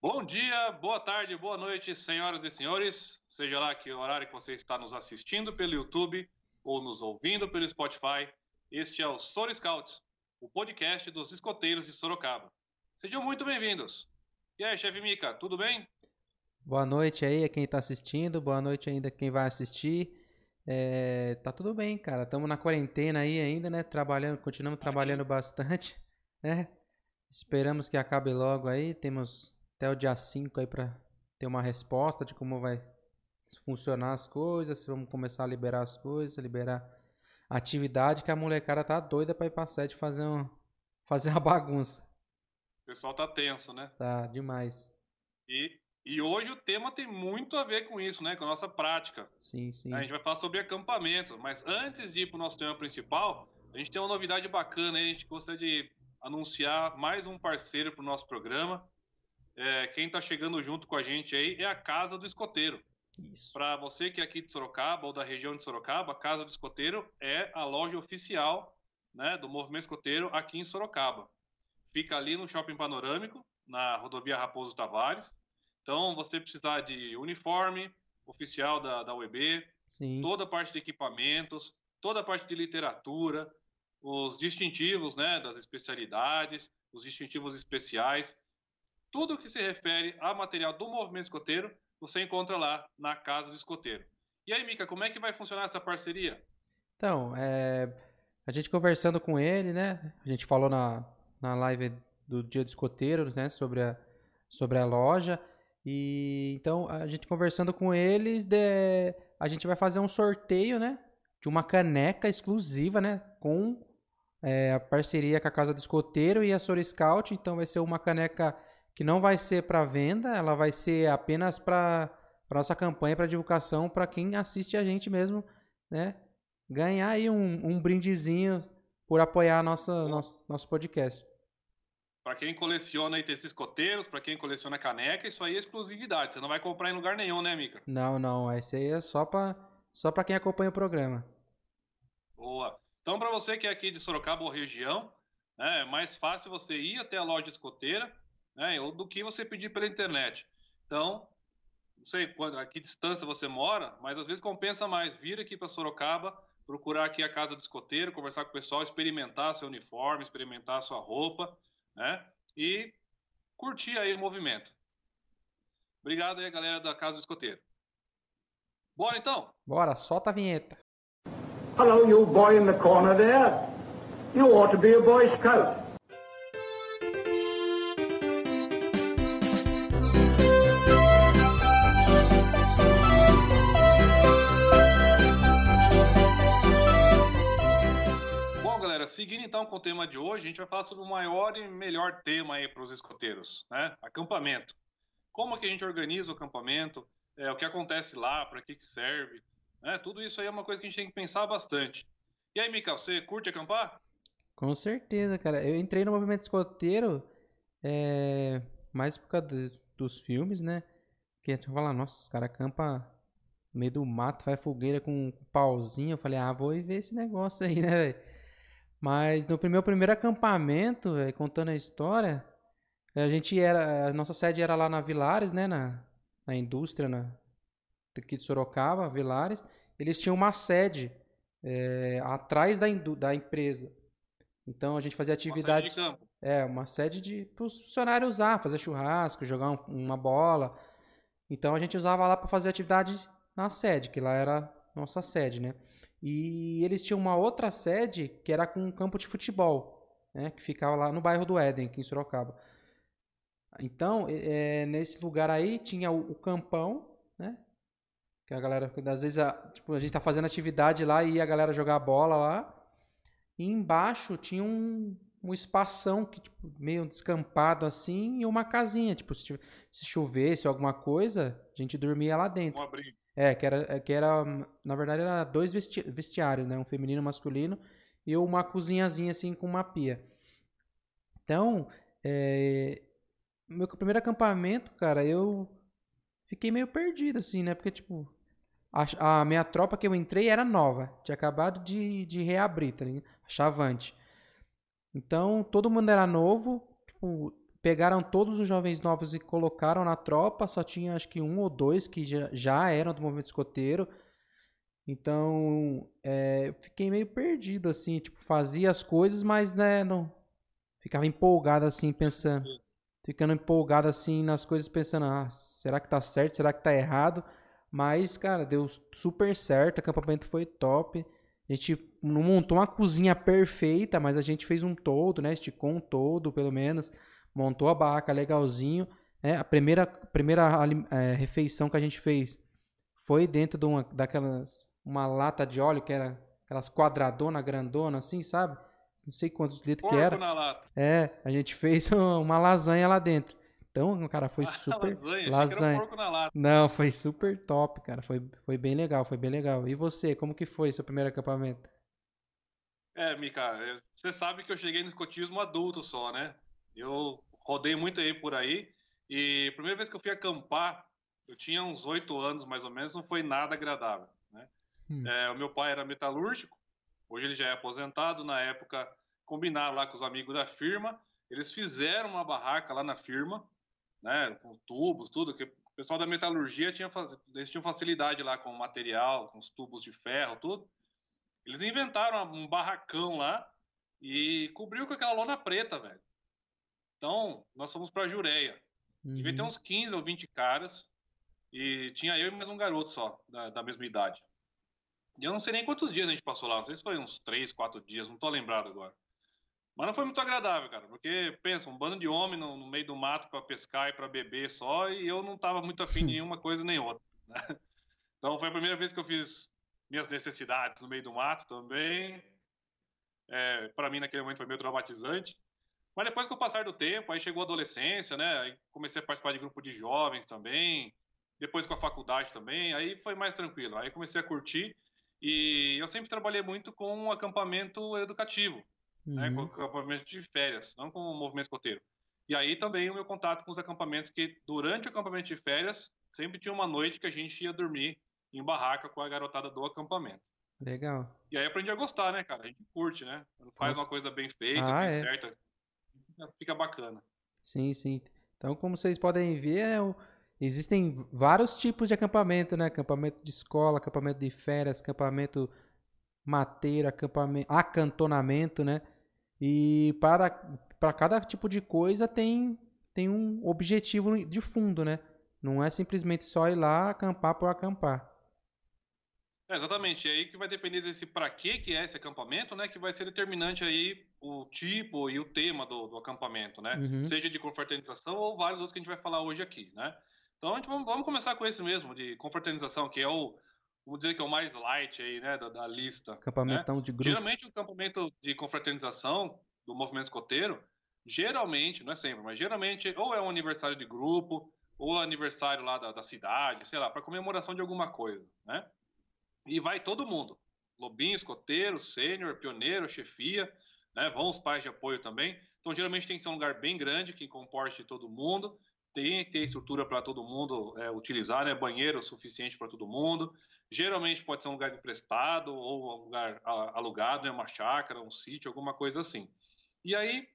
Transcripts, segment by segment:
Bom dia, boa tarde, boa noite, senhoras e senhores. Seja lá que horário que você está nos assistindo pelo YouTube ou nos ouvindo pelo Spotify, este é o Soro Scouts, o podcast dos escoteiros de Sorocaba. Sejam muito bem-vindos. E aí, chefe Mica, tudo bem? Boa noite aí a quem está assistindo, boa noite ainda quem vai assistir. É, tá tudo bem, cara. Estamos na quarentena aí ainda, né? Trabalhando, continuamos trabalhando bastante, né? Esperamos que acabe logo aí. Temos até o dia 5 aí para ter uma resposta de como vai funcionar as coisas, se vamos começar a liberar as coisas, liberar atividade que a molecada tá doida para ir pra sede fazer um, fazer uma bagunça. O pessoal tá tenso, né? Tá demais. E, e hoje o tema tem muito a ver com isso, né? Com a nossa prática. Sim, sim. A gente vai falar sobre acampamento, mas antes de ir pro nosso tema principal, a gente tem uma novidade bacana aí, a gente gostaria de anunciar mais um parceiro pro nosso programa. É, quem está chegando junto com a gente aí é a Casa do Escoteiro. Para você que é aqui de Sorocaba ou da região de Sorocaba, a Casa do Escoteiro é a loja oficial né, do Movimento Escoteiro aqui em Sorocaba. Fica ali no Shopping Panorâmico, na rodovia Raposo Tavares. Então, você precisar de uniforme oficial da, da UEB, Sim. toda a parte de equipamentos, toda a parte de literatura, os distintivos né, das especialidades, os distintivos especiais. Tudo que se refere a material do movimento escoteiro, você encontra lá na Casa do Escoteiro. E aí, Mica, como é que vai funcionar essa parceria? Então, é, a gente conversando com ele, né? A gente falou na, na live do Dia do Escoteiro, né? Sobre a, sobre a loja. E então, a gente conversando com eles, de, a gente vai fazer um sorteio, né? De uma caneca exclusiva, né? Com é, a parceria com a Casa do Escoteiro e a Sor Scout. Então, vai ser uma caneca que não vai ser para venda, ela vai ser apenas para nossa campanha, para divulgação, para quem assiste a gente mesmo, né? Ganhar aí um, um brindezinho por apoiar nossa, nosso, nosso podcast. Para quem coleciona itens escoteiros, para quem coleciona caneca, isso aí é exclusividade. Você não vai comprar em lugar nenhum, né, Mica? Não, não. Esse aí é só para só quem acompanha o programa. Boa. Então, para você que é aqui de Sorocaba ou região, né, é mais fácil você ir até a loja escoteira, né, ou do que você pedir pela internet. Então, não sei quando, a que distância você mora, mas às vezes compensa mais vir aqui para Sorocaba, procurar aqui a casa do escoteiro, conversar com o pessoal, experimentar seu uniforme, experimentar sua roupa, né? E curtir aí o movimento. Obrigado aí, galera da Casa do Escoteiro. Bora então? Bora, solta a vinheta. Hello, you boy in the corner there. You ought to be a Boy Scout. Seguindo então com o tema de hoje, a gente vai falar sobre o maior e melhor tema aí para os escoteiros, né? Acampamento. Como que a gente organiza o acampamento? É, o que acontece lá? Para que, que serve? Né? Tudo isso aí é uma coisa que a gente tem que pensar bastante. E aí, Mika, você curte acampar? Com certeza, cara. Eu entrei no movimento escoteiro é, mais por causa dos filmes, né? Que a gente fala, nossa, os caras acampam no meio do mato, faz fogueira com um pauzinho. Eu falei, ah, vou ver esse negócio aí, né, velho? Mas no meu primeiro acampamento, véio, contando a história, a gente era. A nossa sede era lá na Vilares, né? Na, na indústria, na, aqui de Sorocaba, Vilares. Eles tinham uma sede é, atrás da, da empresa. Então a gente fazia atividade. Uma. É, uma sede de para os funcionários usar, fazer churrasco, jogar um, uma bola. Então a gente usava lá para fazer atividade na sede, que lá era nossa sede, né? E eles tinham uma outra sede que era com um campo de futebol, né, que ficava lá no bairro do Éden, aqui em Sorocaba. Então, é, nesse lugar aí tinha o, o, campão, né? Que a galera, às vezes, a, tipo, a gente tá fazendo atividade lá e a galera jogar bola lá. E embaixo tinha um, um espação que, tipo, meio descampado assim e uma casinha. Tipo, se, se chovesse alguma coisa, a gente dormia lá dentro. Um abrigo. É, que era, é, que era na verdade, era dois vesti vestiários, né? Um feminino e um masculino e uma cozinhazinha assim com uma pia. Então, é, meu primeiro acampamento, cara, eu fiquei meio perdido, assim, né? Porque, tipo, a, a minha tropa que eu entrei era nova. Tinha acabado de, de reabrir, tá ligado? Chavante. Então, todo mundo era novo. Tipo, pegaram todos os jovens novos e colocaram na tropa, só tinha acho que um ou dois que já, já eram do movimento escoteiro. Então, é, eu fiquei meio perdido, assim, tipo, fazia as coisas, mas, né, não... Ficava empolgado, assim, pensando... Ficando empolgado, assim, nas coisas, pensando, ah, será que tá certo, será que tá errado? Mas, cara, deu super certo, o acampamento foi top. A gente não montou uma cozinha perfeita, mas a gente fez um todo, né? Esticou um todo, pelo menos. Montou a barraca legalzinho. É, a primeira, primeira é, refeição que a gente fez foi dentro de uma daquelas uma lata de óleo que era aquelas quadradona grandona assim, sabe? Não sei quantos litros Porco que era. na lata. É, a gente fez uma lasanha lá dentro. Então, cara, foi Ah, super lasanha. lasanha. Porco na lata. Não, foi super top, cara. Foi, foi bem legal, foi bem legal. E você, como que foi seu primeiro acampamento? É, Mika, é, você sabe que eu cheguei no escotismo adulto só, né? Eu rodei muito aí por aí. E a primeira vez que eu fui acampar, eu tinha uns oito anos mais ou menos, não foi nada agradável. Né? Hum. É, o meu pai era metalúrgico, hoje ele já é aposentado. Na época, combinaram lá com os amigos da firma, eles fizeram uma barraca lá na firma, né, com tubos, tudo, que o pessoal da metalurgia tinha, eles tinham facilidade lá com o material, com os tubos de ferro, tudo. Eles inventaram um barracão lá e cobriu com aquela lona preta, velho. Então, nós fomos pra Jureia. Devia ter Uhum. uns 15 ou 20 caras. E tinha eu e mais um garoto só, da, da mesma idade. E eu não sei nem quantos dias a gente passou lá. Não sei se foi uns 3, 4 dias, não tô lembrado agora. Mas não foi muito agradável, cara. Porque, pensa, um bando de homem no, no meio do mato pra pescar e pra beber só. E eu não tava muito afim de nenhuma coisa nem outra. né? Então foi a primeira vez que eu fiz minhas necessidades no meio do mato também. É, para mim, naquele momento, foi meio traumatizante. Mas depois com o passar do tempo, aí chegou a adolescência, né? Aí comecei a participar de grupo de jovens também. Depois com a faculdade também, aí foi mais tranquilo. Aí comecei a curtir. E eu sempre trabalhei muito com um acampamento educativo, né? Com Uhum. acampamento de férias, não com o movimento escoteiro. E aí também o meu contato com os acampamentos, que durante o acampamento de férias, sempre tinha uma noite que a gente ia dormir em barraca com a garotada do acampamento. Legal. E aí aprendi a gostar, né, cara? A gente curte, né? Faz Nossa. uma coisa bem feita, Ah, bem é. certa, fica- bacana. Sim, sim. Então, como vocês podem ver, é o- existem vários tipos de acampamento, né? Acampamento de escola, acampamento de férias, acampamento mateiro, acampamento, acantonamento, né? E para, para cada tipo de coisa tem, tem um objetivo de fundo, né? Não é simplesmente só ir lá acampar por acampar. É, exatamente, e aí que vai depender desse para que que é esse acampamento, né, que vai ser determinante aí o tipo e o tema do, do acampamento, né? Uhum. Seja de confraternização ou vários outros que a gente vai falar hoje aqui, né? Então, a gente vamos, vamos começar com esse mesmo, de confraternização, que é o, vamos dizer que é o mais light aí, né, da, da lista. Acampamentão de grupo. Geralmente o acampamento de confraternização do movimento escoteiro, geralmente, não é sempre, mas geralmente ou é um aniversário de grupo, ou aniversário lá da, da cidade, sei lá, para comemoração de alguma coisa, né? E vai todo mundo. Lobinho, escoteiro, sênior, pioneiro, chefia, né? Vão os pais de apoio também. Então, geralmente tem que ser um lugar bem grande que comporte todo mundo. Tem que ter estrutura para todo mundo é, utilizar, né? Banheiro suficiente para todo mundo. Geralmente pode ser um lugar emprestado ou um lugar alugado, né? Uma chácara, um sítio, alguma coisa assim. E aí,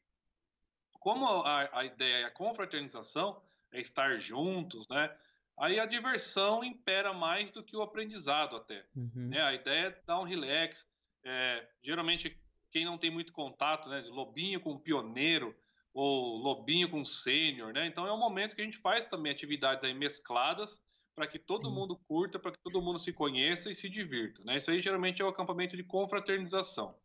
como a, a ideia é a confraternização, é estar juntos, né? Aí a diversão impera mais do que o aprendizado até Uhum. né? A ideia é dar um relax. É, geralmente, quem não tem muito contato, né? Lobinho com pioneiro ou lobinho com sênior, né? Então é um momento que a gente faz também atividades aí mescladas para que todo Sim. mundo curta, para que todo mundo se conheça e se divirta, né? Isso aí geralmente é o acampamento de confraternização,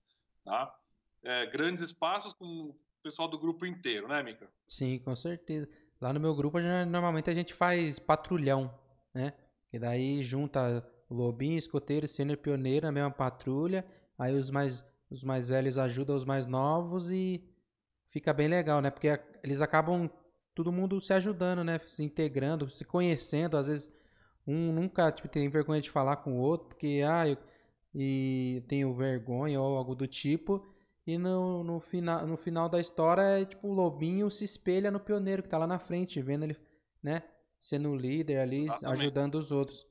tá? É, grandes espaços com o pessoal do grupo inteiro, né, Mica? Sim, com certeza. Lá no meu grupo, normalmente a gente faz patrulhão, né? Que daí junta lobinho, escoteiro, sênior, pioneiro na mesma patrulha. Aí os mais, os mais velhos ajudam os mais novos e fica bem legal, né? Porque eles acabam todo mundo se ajudando, né? Se integrando, se conhecendo. Às vezes um nunca tipo, tem vergonha de falar com o outro, porque ah, eu e tenho vergonha ou algo do tipo. E no, no, final, no final da história é tipo o lobinho se espelha no pioneiro que tá lá na frente, vendo ele, né? Sendo o líder ali, Exatamente. ajudando os outros.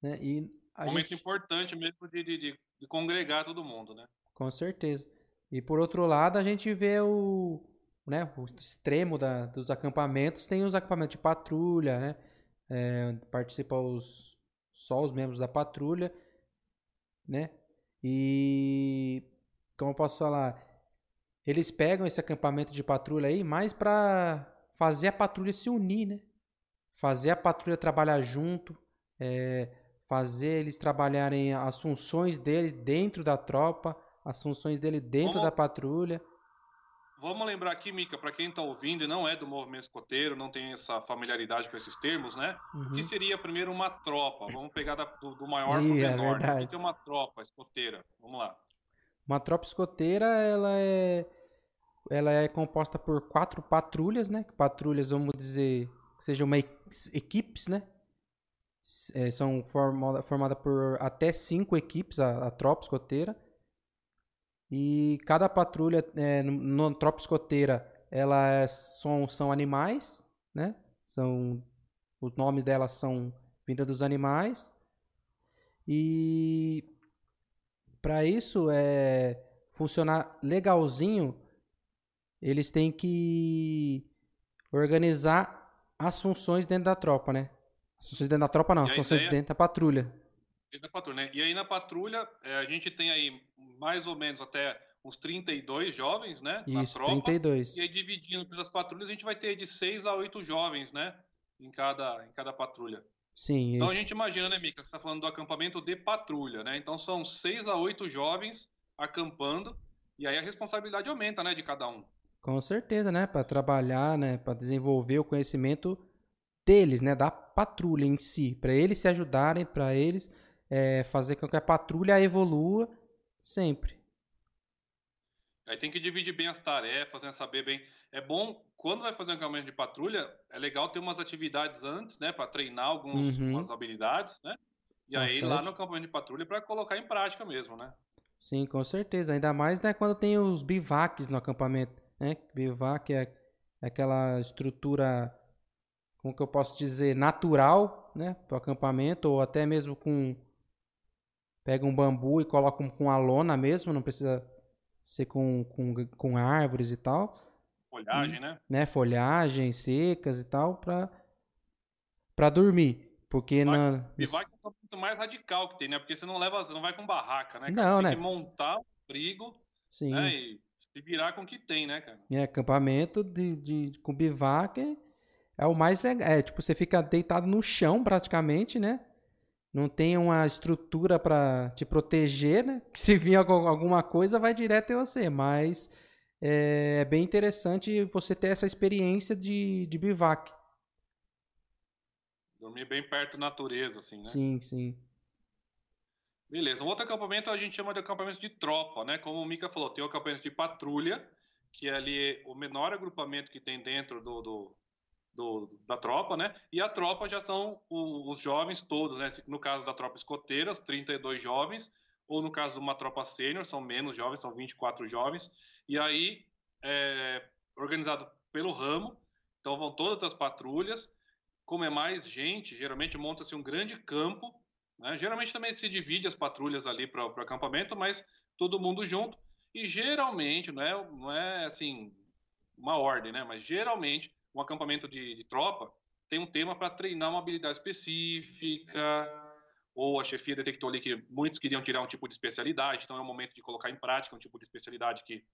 Né? E a momento gente. importante mesmo de, de, de- de congregar todo mundo, né? Com certeza. E por outro lado, a gente vê o, né, o extremo da, dos acampamentos, tem os acampamentos de patrulha, né? É, participa os, só os membros da patrulha, né? E como eu posso falar, eles pegam esse acampamento de patrulha aí mais para fazer a patrulha se unir, né? Fazer a patrulha trabalhar junto, é, fazer eles trabalharem as funções dele dentro da tropa, as funções dele dentro Vamos... da patrulha. Vamos lembrar aqui, Mica, para quem está ouvindo e não é do movimento escoteiro, não tem essa familiaridade com esses termos, né? Uhum. O que seria primeiro uma tropa? Vamos pegar da, do, do, maior para o é menor. Né? O que é uma tropa escoteira? Vamos lá. Uma tropa escoteira, ela é, ela é composta por quatro patrulhas, né? Patrulhas, vamos dizer, que sejam uma equipes, né? É, são formadas formada por até cinco equipes, a, a tropa escoteira. E cada patrulha é, no, tropa escoteira, elas são, são animais, né? São, o nome delas são Vinda dos Animais. E para isso é funcionar legalzinho, eles têm que organizar as funções dentro da tropa, né? As funções dentro da tropa não, as funções ideia... dentro da patrulha. Dentro da patrulha, né? E aí na patrulha, é, a gente tem aí mais ou menos até uns 32 jovens, né? Isso, na tropa. 32. E aí dividindo pelas patrulhas, a gente vai ter de 6 a 8 jovens, né? Em cada, em cada patrulha. Sim, Então a gente imagina, né, Mica? Você está falando do acampamento de patrulha, né? Então são 6 a 8 jovens acampando. E aí a responsabilidade aumenta, né, de cada um. Com certeza, né? Para trabalhar, né? Para desenvolver o conhecimento deles, né? Da patrulha em si. Para eles se ajudarem, para eles é, fazer com que a patrulha evolua sempre. Aí tem que dividir bem as tarefas, né? Saber bem. É bom, quando vai fazer um acampamento de patrulha, é legal ter umas atividades antes, né? Para treinar algumas uhum. habilidades, né? E aí lá no acampamento de patrulha para colocar em prática mesmo, né? Sim, com certeza. Ainda mais né, quando tem os bivacs no acampamento. Né? Bivac é, é aquela estrutura, como que eu posso dizer, natural né, para o acampamento, ou até mesmo com pega um bambu e coloca com a lona mesmo, não precisa ser com, com, com árvores e tal. Folhagem, e, né? né? Folhagem secas e tal, para para dormir. Porque na. Bivac é o muito mais radical que tem, né? Porque você não leva, você não vai com barraca, né? Não, você né? Tem que montar o abrigo Sim. Né? e se virar com o que tem, né, cara? É, acampamento de, de, com bivac é o mais legal. É, tipo, você fica deitado no chão praticamente, né? não tem uma estrutura para te proteger, né? Que se vir alguma coisa vai direto em você, mas é, é bem interessante você ter essa experiência de, de bivac. Dormir bem perto da natureza, assim, né? Sim, sim. Beleza. Um outro acampamento a gente chama de acampamento de tropa, né? Como o Mika falou, tem o acampamento de patrulha, que é ali o menor agrupamento que tem dentro do, do do, da tropa, né? E a tropa já são o, os jovens todos, né? No caso da tropa escoteira, os 32 jovens, ou no caso de uma tropa sênior, são menos jovens, são 24 jovens. E aí, é, organizado pelo ramo, então vão todas as patrulhas. Como é mais gente, geralmente monta-se um grande campo, né? Geralmente também se divide as patrulhas ali para o acampamento, mas todo mundo junto. E geralmente, não é, não é assim, uma ordem, né? Mas geralmente um acampamento de, de tropa tem um tema para treinar uma habilidade específica, ou a chefia detectou ali que muitos queriam tirar um tipo de especialidade, então é o momento de colocar em prática um tipo de especialidade que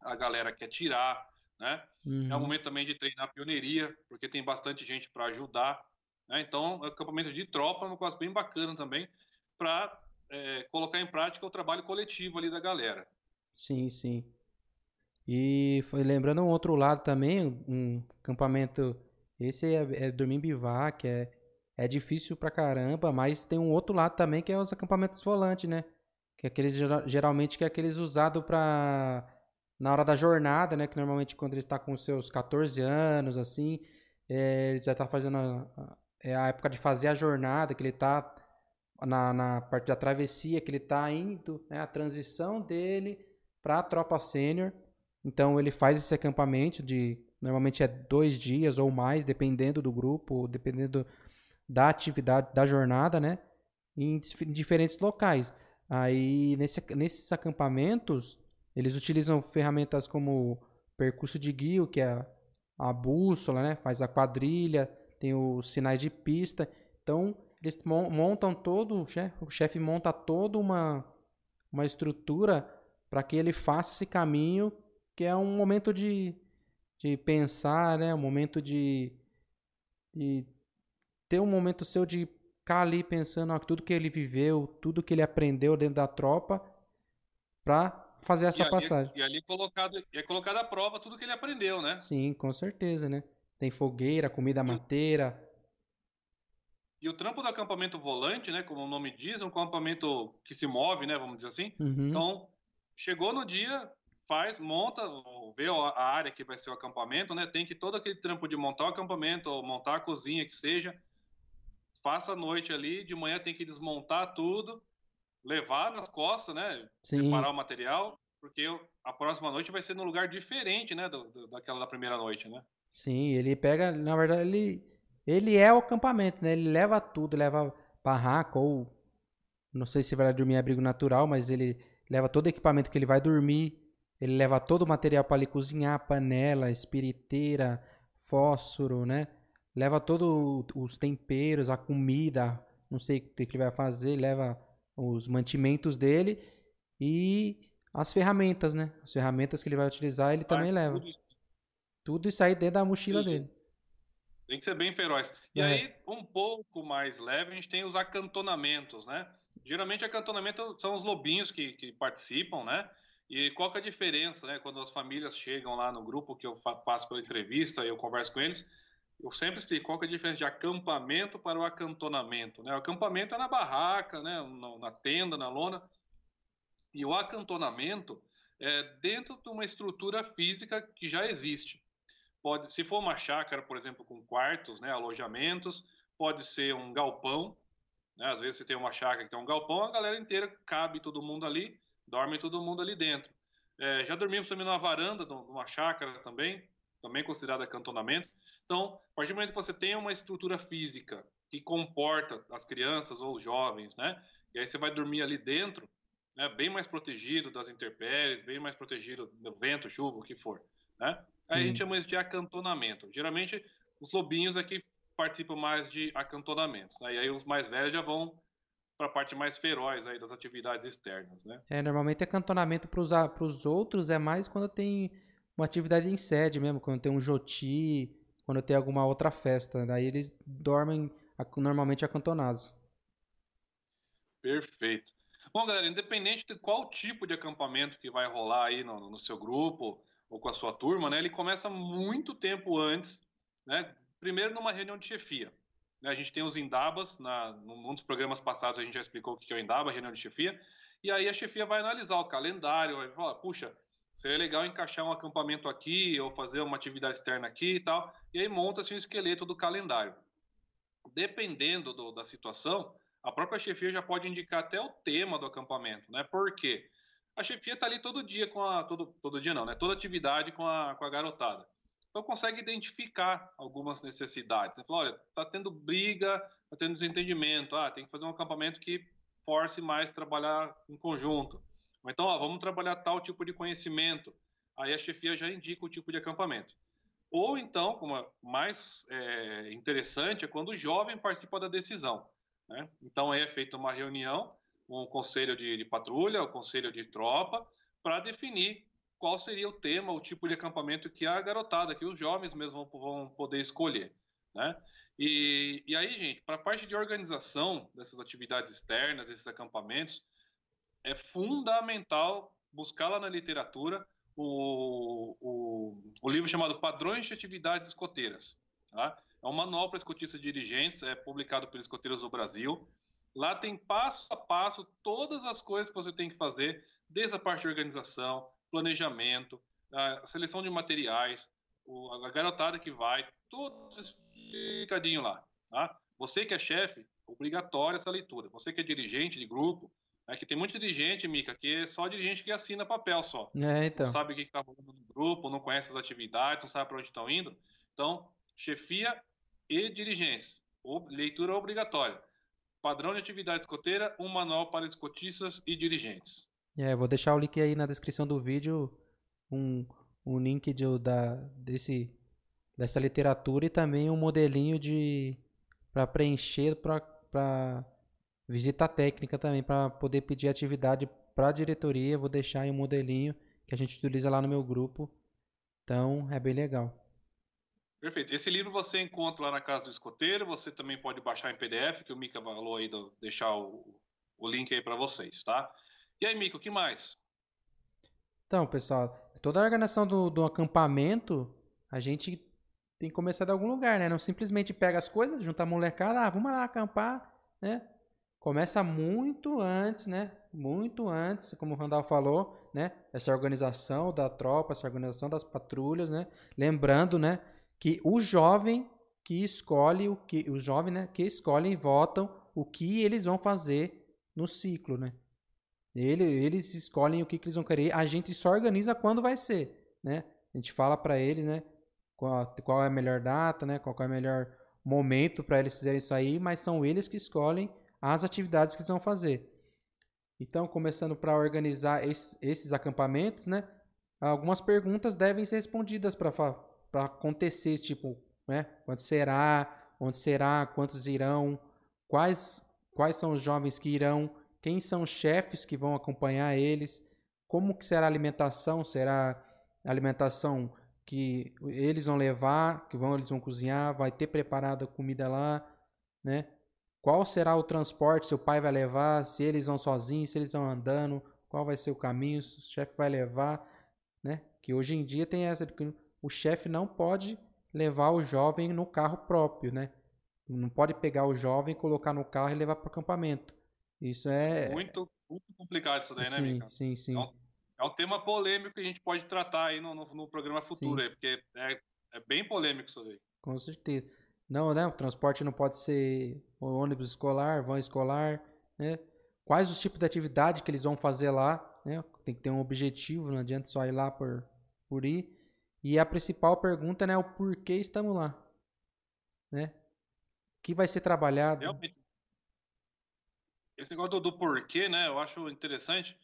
a galera quer tirar, né? Uhum. É o momento também de treinar pioneiria, porque tem bastante gente para ajudar, né? Então, é um acampamento de tropa é uma coisa bem bacana também para é, colocar em prática o trabalho coletivo ali da galera. Sim, sim. E foi lembrando um outro lado também, um acampamento. Esse é, é dormir em bivac, é, é difícil pra caramba, mas tem um outro lado também que é os acampamentos volantes, né? Que é aqueles geralmente que é aqueles usados para na hora da jornada, né? Que normalmente quando ele está com seus 14 anos, assim, é, ele já está fazendo a, é a época de fazer a jornada, que ele está na, na parte da travessia, que ele está indo, né? A transição dele para a tropa sênior. Então ele faz esse acampamento de normalmente é dois dias ou mais, dependendo do grupo, dependendo da atividade da jornada, né? Em diferentes locais. Aí nesse, nesses acampamentos eles utilizam ferramentas como percurso de guio, que é a, a bússola, né? Faz a quadrilha, tem os sinais de pista. Então, eles montam todo, o chefe monta toda uma, uma estrutura para que ele faça esse caminho, que é um momento de, de pensar, né? Um momento de, de ter um momento seu de ficar ali pensando ó, tudo que ele viveu, tudo que ele aprendeu dentro da tropa, para fazer essa e ali, passagem. E ali colocado, é colocado à prova tudo que ele aprendeu, né? Sim, com certeza, né? Tem fogueira, comida mateira. E o trampo do acampamento volante, né? Como o nome diz, é um acampamento que se move, né? Vamos dizer assim. Uhum. Então, chegou no dia, faz, monta, vê a área que vai ser o acampamento, né? Tem que todo aquele trampo de montar o acampamento, ou montar a cozinha, que seja. Faça a noite ali, de manhã tem que desmontar tudo, levar nas costas, né? Sim. Preparar o material, porque a próxima noite vai ser num lugar diferente, né? Do, do, daquela da primeira noite, né? Sim, ele pega, na verdade, ele, ele é o acampamento, né? Ele leva tudo, leva barraco ou não sei se vai dormir em abrigo natural, mas ele leva todo o equipamento que ele vai dormir, ele leva todo o material para ele cozinhar, panela, espiriteira, fósforo, né? Leva todos os temperos, a comida, não sei o que ele vai fazer, leva os mantimentos dele e as ferramentas, né? As ferramentas que ele vai utilizar, ele também leva. Tudo, tudo isso aí dentro da mochila tudo. dele. Tem que ser bem feroz. E É. aí, um pouco mais leve, a gente tem os acantonamentos, né? Geralmente, acantonamento são os lobinhos que, que participam, né? E qual que é a diferença, né? Quando as famílias chegam lá no grupo que eu fa- passo pela entrevista e eu converso com eles, eu sempre explico qual é a diferença de acampamento para o acantonamento, né? O acampamento é na barraca, né? Na, na tenda, na lona. E o acantonamento é dentro de uma estrutura física que já existe. Pode, se for uma chácara, por exemplo, com quartos, né, alojamentos, pode ser um galpão. Né, às vezes você tem uma chácara que tem um galpão, a galera inteira cabe todo mundo ali, dorme todo mundo ali dentro. É, já dormimos também numa varanda, numa chácara também, também considerada acantonamento. Então, a partir do momento que você tem uma estrutura física que comporta as crianças ou os jovens, né, e aí você vai dormir ali dentro, né, bem mais protegido das intempéries, bem mais protegido do vento, chuva, o que for, né? Aí a gente chama isso de acantonamento. Geralmente, os lobinhos aqui participam mais de acantonamentos. Né? E aí os mais velhos já vão para a parte mais feroz aí das atividades externas, né? É, normalmente acantonamento para os outros é mais quando tem uma atividade em sede mesmo, quando tem um joti, quando tem alguma outra festa. Daí eles dormem normalmente acantonados. Perfeito. Bom, galera, independente de qual tipo de acampamento que vai rolar aí no, no seu grupo ou com a sua turma, né, ele começa muito tempo antes, né? Primeiro numa reunião de chefia. né, A gente tem os indabas, na, num dos programas passados a gente já explicou o que é o indaba, reunião de chefia, e aí a chefia vai analisar o calendário, vai falar, puxa, seria legal encaixar um acampamento aqui ou fazer uma atividade externa aqui e tal, e aí monta-se um esqueleto do calendário. Dependendo do- da situação, a própria chefia já pode indicar até o tema do acampamento, né? Por quê? A chefia está ali todo dia com a. Todo, todo dia não, né? Toda atividade com a, com a garotada. Então consegue identificar algumas necessidades. Né? Fala, olha, tá tendo briga, tá tendo desentendimento. Ah, tem que fazer um acampamento que force mais trabalhar em conjunto. Então, ó, vamos trabalhar tal tipo de conhecimento. Aí a chefia já indica o tipo de acampamento. Ou então, como é mais é, interessante, é quando o jovem participa da decisão. Né? Então aí é feita uma reunião, um conselho de, de patrulha, o um conselho de tropa, para definir qual seria o tema, o tipo de acampamento que a garotada, que os jovens mesmo vão, vão poder escolher. Né? E, e aí, gente, para a parte de organização dessas atividades externas, desses acampamentos, é fundamental buscar lá na literatura o, o, o livro chamado Padrões de Atividades Escoteiras. Tá? É um manual para escotistas dirigentes, é publicado pelos Escoteiros do Brasil. Lá tem passo a passo todas as coisas que você tem que fazer, desde a parte de organização, planejamento, a seleção de materiais, a garotada que vai, tudo explicadinho lá. Tá? Você que é chefe, obrigatória essa leitura. Você que é dirigente de grupo, é que tem muito dirigente, Mica, que é só dirigente que assina papel só. É, então. Não sabe o que está rolando no grupo, não conhece as atividades, não sabe para onde estão indo. Então, chefia e dirigentes. Leitura obrigatória. Padrão de atividade escoteira, um manual para escotistas e dirigentes. É, vou deixar o link aí na descrição do vídeo, um, um link de, da, desse, dessa literatura e também um modelinho de para preencher para visita técnica também, para poder pedir atividade para a diretoria. Vou deixar aí um modelinho que a gente utiliza lá no meu grupo. Então, é bem legal. Perfeito. Esse livro você encontra lá na Casa do Escoteiro, você também pode baixar em PDF, que o Mika falou aí, do, deixar o, o link aí para vocês, tá? E aí, Mika, o que mais? Então, pessoal, toda a organização do, do acampamento, a gente tem que começar de algum lugar, né? Não simplesmente pega as coisas, junta a molecada, ah, vamos lá acampar, né? Começa muito antes, né? Muito antes, como o Randall falou, né? Essa organização da tropa, essa organização das patrulhas, né? Lembrando, né? Que o jovem que escolhe o que, os jovens, né? Que escolhem e votam o que eles vão fazer no ciclo, né? Ele, eles escolhem o que, que, eles vão querer. A gente só organiza quando vai ser, né? A gente fala para eles, né? Qual, qual é a melhor data, né? Qual é o melhor momento para eles fazerem isso aí, mas são eles que escolhem as atividades que eles vão fazer. Então, começando para organizar esses, acampamentos, né? Algumas perguntas devem ser respondidas para acontecer esse tipo, né? Quanto será? Onde será? Quantos irão? Quais quais são os jovens que irão? Quem são os chefes que vão acompanhar eles? Como que será a alimentação? Será alimentação que eles vão levar, que vão eles vão cozinhar, vai ter preparada comida lá, né? Qual será o transporte? Seu pai vai levar? Se eles vão sozinhos? Se eles vão andando? Qual vai ser o caminho? Se o chefe vai levar, né? Que hoje em dia tem essa que o chefe não pode levar o jovem no carro próprio, né? Não pode pegar o jovem, colocar no carro e levar para o acampamento. Isso é muito, muito complicado isso daí, sim, né, Mica? Sim, sim. É um, é um, tema polêmico que a gente pode tratar aí no, no, no programa futuro, aí, porque é, é bem polêmico isso daí. Com certeza. Não, né? O transporte não pode ser ônibus escolar, van escolar, né? Quais os tipos de atividade que eles vão fazer lá, né? Tem que ter um objetivo, não adianta só ir lá por, por ir. E a principal pergunta, né, é o porquê estamos lá, né? O que vai ser trabalhado? Realmente. Esse negócio do, do porquê, né, eu acho interessante.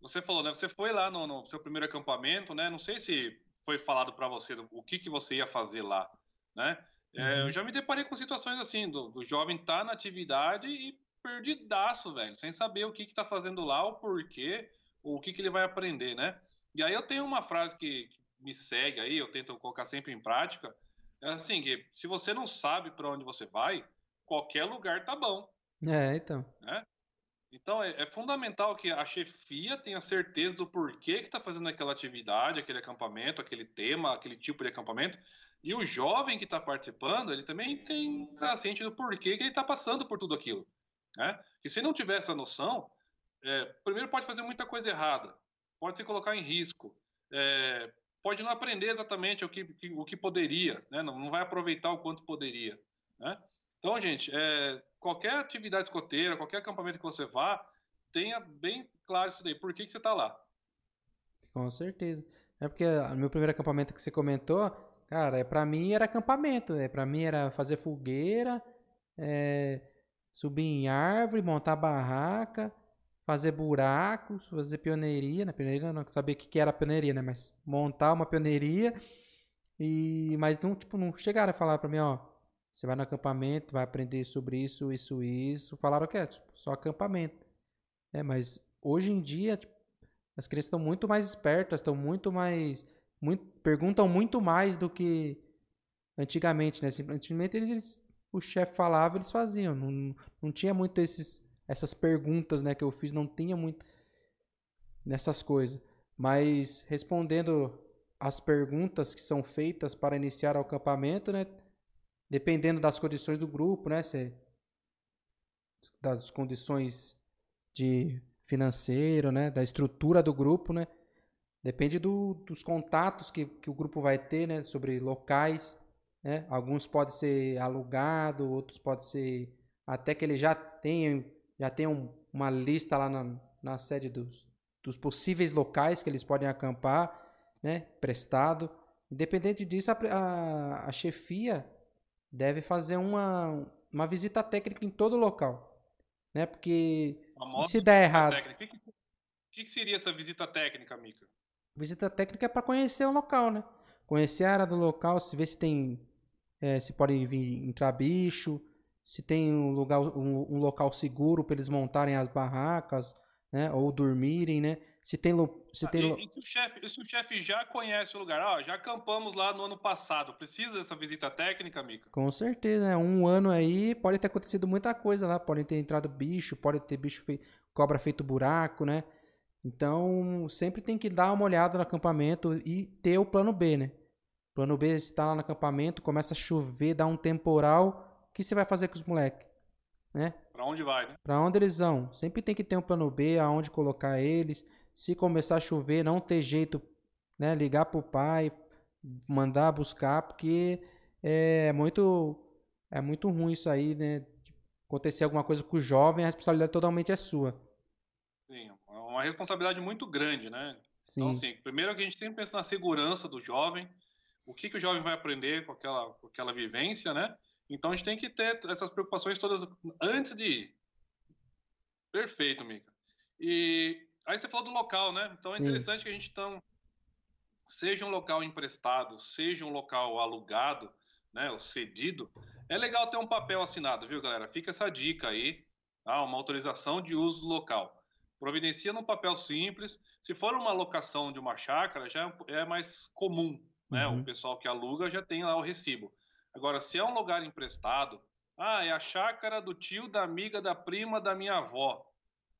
Você falou, né, você foi lá no, no seu primeiro acampamento, né? Não sei se foi falado para você o que que você ia fazer lá, né? É, eu uhum. já me deparei com situações assim, do, do jovem estar tá na atividade e perdidaço, velho, sem saber o que que tá fazendo lá, o porquê, o que que ele vai aprender, né? E aí eu tenho uma frase que, que me segue aí, eu tento colocar sempre em prática, é assim, que se você não sabe para onde você vai, qualquer lugar tá bom. É, então. Né? Então é, é, fundamental que a chefia tenha certeza do porquê que está fazendo aquela atividade, aquele acampamento, aquele tema, aquele tipo de acampamento, e o jovem que está participando, ele também tem tá ciente do porquê que ele está passando por tudo aquilo. Né? E se não tiver essa noção, é, primeiro pode fazer muita coisa errada, pode se colocar em risco, é, pode não aprender exatamente o que, o que poderia, né? não, não vai aproveitar o quanto poderia. Né? Então, gente, é, qualquer atividade escoteira, qualquer acampamento que você vá, tenha bem claro isso daí, por que, que você está lá. Com certeza. É porque no meu primeiro acampamento que você comentou, Cara, é, pra mim era acampamento. É, pra mim era fazer fogueira, é, subir em árvore, montar barraca, fazer buracos, fazer pioneiria. Na né? pioneiria não sabia o que, era pioneiria, né? Mas montar uma pioneiria. E, mas não, tipo, não chegaram a falar pra mim, ó. Você vai no acampamento, vai aprender sobre isso, isso, isso. Falaram que é tipo, só acampamento. É, mas hoje em dia, tipo, as crianças estão muito mais espertas, estão muito mais muito, perguntam muito mais do que antigamente, né? Antigamente eles, eles o chefe falava, eles faziam. Não, não tinha muito esses, essas perguntas, né? Que eu fiz, não tinha muito nessas coisas. Mas respondendo as perguntas que são feitas para iniciar o acampamento, né? Dependendo das condições do grupo, né? Se, das condições de financeiro, né? Da estrutura do grupo, né? Depende do, dos contatos que, que o grupo vai ter, né? Sobre locais, né? Alguns podem ser alugado, outros podem ser até que ele já tenha já tenha um, uma lista lá na, na sede dos, dos possíveis locais que eles podem acampar, né? Prestado. Independente disso, a, a, a chefia deve fazer uma, uma visita técnica em todo local, né? Porque se der errado, o que, que, seria essa visita técnica, Mica? Visita técnica é para conhecer o local, né? Conhecer a área do local, se ver se tem. É, se pode vir entrar bicho, se tem um lugar, um, um local seguro para eles montarem as barracas, né? Ou dormirem, né? Se tem, se ah, tem... E, se o chefe, se o chefe já conhece o lugar, ó, já acampamos lá no ano passado, precisa dessa visita técnica, Mica? Com certeza, né? Um ano aí pode ter acontecido muita coisa lá, pode ter entrado bicho, pode ter bicho fe... cobra feito buraco, né? Então sempre tem que dar uma olhada no acampamento e ter o plano B, né? Plano B está lá no acampamento, começa a chover, dá um temporal, o que você vai fazer com os moleques? Né? Para onde vai, né? Para onde eles vão? Sempre tem que ter um plano B, aonde colocar eles. Se começar a chover, não ter jeito, né? Ligar pro pai, mandar buscar, porque é muito é muito ruim isso aí, né? Acontecer alguma coisa com o jovem, a responsabilidade totalmente é sua. Uma responsabilidade muito grande, né? Então, Sim. Então, assim, primeiro que a gente sempre pensa na segurança do jovem, o que, que o jovem vai aprender com aquela, com aquela vivência, né? Então a gente tem que ter essas preocupações todas antes de ir. Perfeito, Mica. E aí você falou do local, né? Então é Sim. interessante que a gente então seja um local emprestado, seja um local alugado, né, ou cedido, é legal ter um papel assinado, viu, galera? Fica essa dica aí, tá? Uma autorização de uso do local. Providencia num papel simples. Se for uma locação de uma chácara, já é mais comum, né? Uhum. O pessoal que aluga já tem lá o recibo. Agora, se é um lugar emprestado, ah, é a chácara do tio, da amiga, da prima, da minha avó.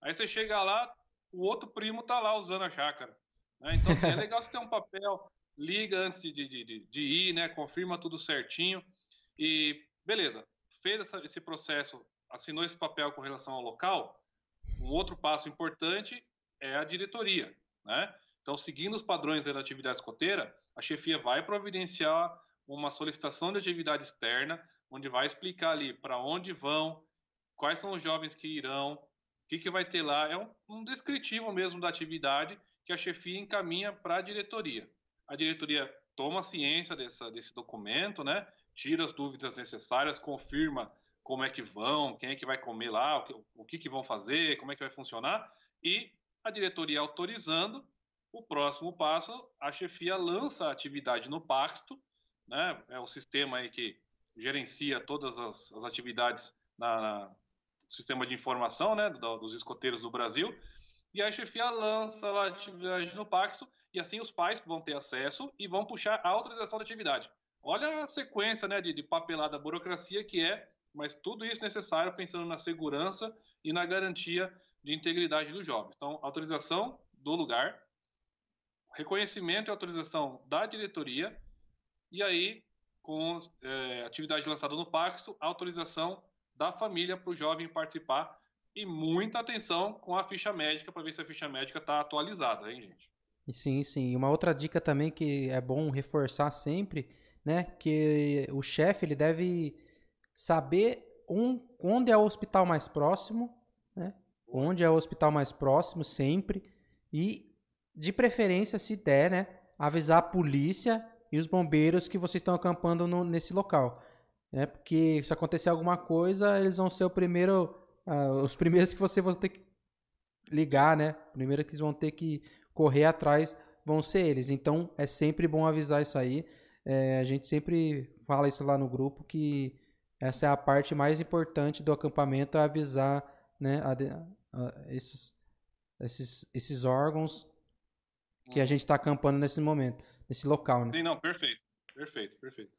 Aí você chega lá, o outro primo tá lá usando a chácara. Né? Então, assim, é legal você ter um papel, liga antes de, de, de, de ir, né? Confirma tudo certinho. E beleza, fez essa, esse processo, assinou esse papel com relação ao local. Um outro passo importante é a diretoria, né? Então, seguindo os padrões da atividade escoteira, a chefia vai providenciar uma solicitação de atividade externa, onde vai explicar ali para onde vão, quais são os jovens que irão, o que, que vai ter lá. É um, um descritivo mesmo da atividade que a chefia encaminha para a diretoria. A diretoria toma ciência dessa, desse documento, né? tira as dúvidas necessárias, confirma como é que vão, quem é que vai comer lá, o que, o que, que vão fazer, como é que vai funcionar, e a diretoria autorizando, o próximo passo, a chefia lança a atividade no Paxto, né? É o sistema aí que gerencia todas as, as atividades na, na sistema de informação, né? Do, dos escoteiros do Brasil. E a chefia lança a atividade no Paxto e assim os pais vão ter acesso e vão puxar a autorização da atividade. Olha a sequência, né? De, de papelada, burocracia que é, mas tudo isso necessário pensando na segurança e na garantia de integridade dos jovens. Então, autorização do lugar, reconhecimento e autorização da diretoria e aí, com é, atividade lançada no Paxo, autorização da família para o jovem participar e muita atenção com a ficha médica para ver se a ficha médica está atualizada, hein, gente? Sim, sim. Uma outra dica também que é bom reforçar sempre, né, que o chefe ele deve saber um, onde é o hospital mais próximo, né? Onde é o hospital mais próximo sempre e de preferência se der, né, avisar a polícia e os bombeiros que vocês estão acampando no, nesse local. Né? Porque se acontecer alguma coisa, eles vão ser o primeiro, uh, os primeiros que você vai ter que ligar, né? Primeiro que eles vão ter que correr atrás vão ser eles. Então é sempre bom avisar isso aí. É, a gente sempre fala isso lá no grupo que essa é a parte mais importante do acampamento, é avisar né, a, a, esses, esses, esses órgãos que a gente está acampando nesse momento nesse local, né? Sim, não, perfeito. Perfeito, perfeito.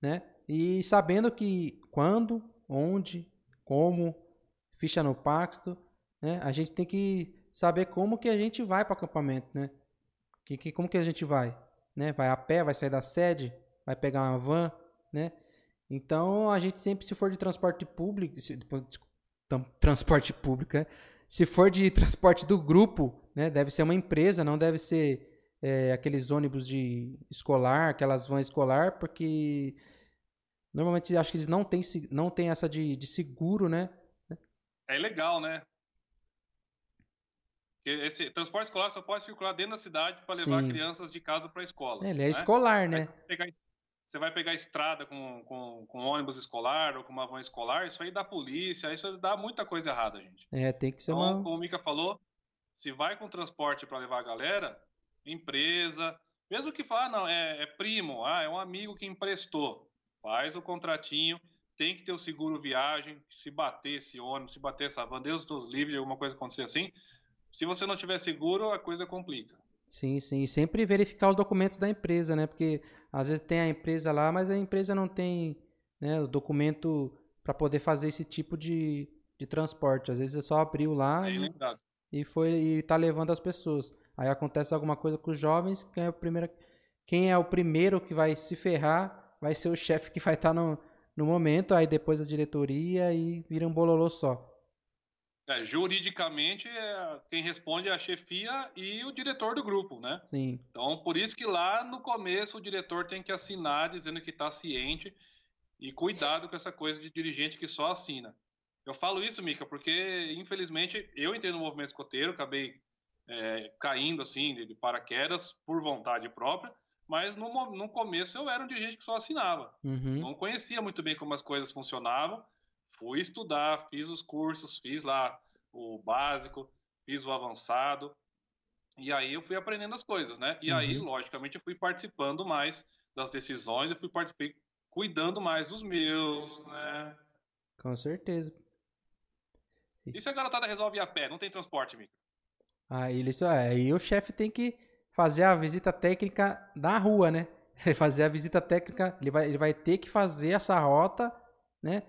Né? E sabendo que quando, onde, como, ficha no Paxto, né? A gente tem que saber como que a gente vai para o acampamento, né? Que, que, como que a gente vai? Né? Vai a pé, vai sair da sede, vai pegar uma van, né? Então a gente sempre, se for de transporte público, se, transporte público, é, se for de transporte do grupo, né? Deve ser uma empresa, não deve ser é, aqueles ônibus de escolar, aquelas vans escolar, porque normalmente acho que eles não têm, não têm essa de, de seguro, né? É legal, né? Esse transporte escolar só pode circular dentro da cidade para levar Sim. crianças de casa para a escola. É, ele é né? escolar, né? Pegar, você vai pegar estrada com, com, com ônibus escolar ou com uma van escolar, isso aí dá polícia, isso dá muita coisa errada, gente. É, tem que ser então, uma... como o Mika falou, se vai com transporte para levar a galera, empresa, mesmo que fala, ah, não, é, é primo, ah, é um amigo que emprestou, faz o contratinho, tem que ter o seguro viagem, se bater esse ônibus, se bater essa van, Deus dos livres, alguma coisa acontecer assim, se você não tiver seguro, a coisa complica. Sim, sim. E sempre verificar os documentos da empresa, né? Porque às vezes tem a empresa lá, mas a empresa não tem né, o documento para poder fazer esse tipo de, de transporte. Às vezes é só abriu lá e, e, foi e tá levando as pessoas. Aí acontece alguma coisa com os jovens, quem é o primeiro, quem é o primeiro que vai se ferrar vai ser o chefe que vai estar tá no, no momento, aí depois a diretoria e vira um bololô só. É, juridicamente, é, quem responde é a chefia e o diretor do grupo, né? Sim. Então, por isso que lá no começo o diretor tem que assinar dizendo que está ciente e cuidado com essa coisa de dirigente que só assina. Eu falo isso, Mica, porque infelizmente eu entrei no movimento escoteiro, acabei é, caindo assim de paraquedas por vontade própria, mas no, no começo eu era um dirigente que só assinava. Uhum. Não conhecia muito bem como as coisas funcionavam fui estudar, fiz os cursos, fiz lá o básico, fiz o avançado, e aí eu fui aprendendo as coisas, né? E uhum. aí, logicamente, eu fui participando mais das decisões, eu fui cuidando mais dos meus, né? Com certeza. E se a garotada resolve ir a pé? Não tem transporte, Mico? Aí, isso, aí o chefe tem que fazer a visita técnica da rua, né? Fazer a visita técnica, ele vai, ele vai ter que fazer essa rota, né?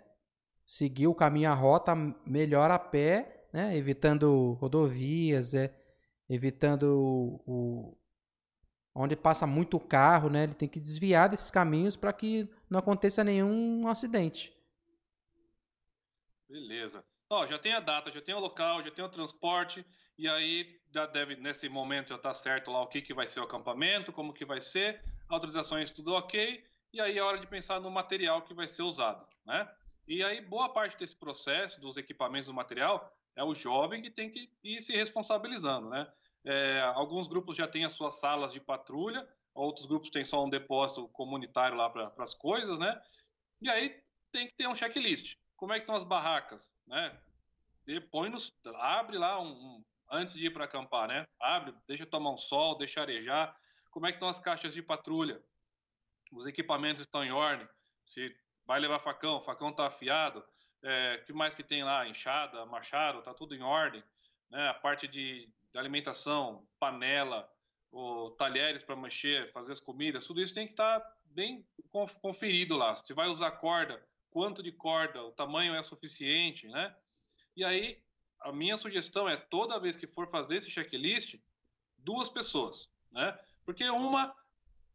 Seguir o caminho, a rota melhor a pé, né? evitando rodovias, é, evitando o, o, onde passa muito carro, né? Ele tem que desviar desses caminhos para que não aconteça nenhum acidente. Beleza. Ó, já tem a data, já tem o local, já tem o transporte, e aí já deve, nesse momento já está certo lá o que, que vai ser o acampamento, como que vai ser, autorizações tudo ok, e aí é hora de pensar no material que vai ser usado, né? E aí, boa parte desse processo, dos equipamentos do material, é o jovem que tem que ir se responsabilizando, né? É, alguns grupos já têm as suas salas de patrulha, outros grupos têm só um depósito comunitário lá para as coisas, né? E aí tem que ter um checklist. Como é que estão as barracas, né? Põe nos, abre lá um, um antes de ir para acampar, né? Abre, deixa tomar um sol, deixa arejar. Como é que estão as caixas de patrulha? Os equipamentos estão em ordem? Se vai levar facão, facão tá afiado, é, que mais que tem lá? Enxada, machado, tá tudo em ordem, né? A parte de, de alimentação, panela, o, talheres para mexer, fazer as comidas, tudo isso tem que estar tá bem conferido lá. Se vai usar corda, quanto de corda, o tamanho é suficiente, né? E aí, a minha sugestão é toda vez que for fazer esse checklist, duas pessoas, né? Porque uma,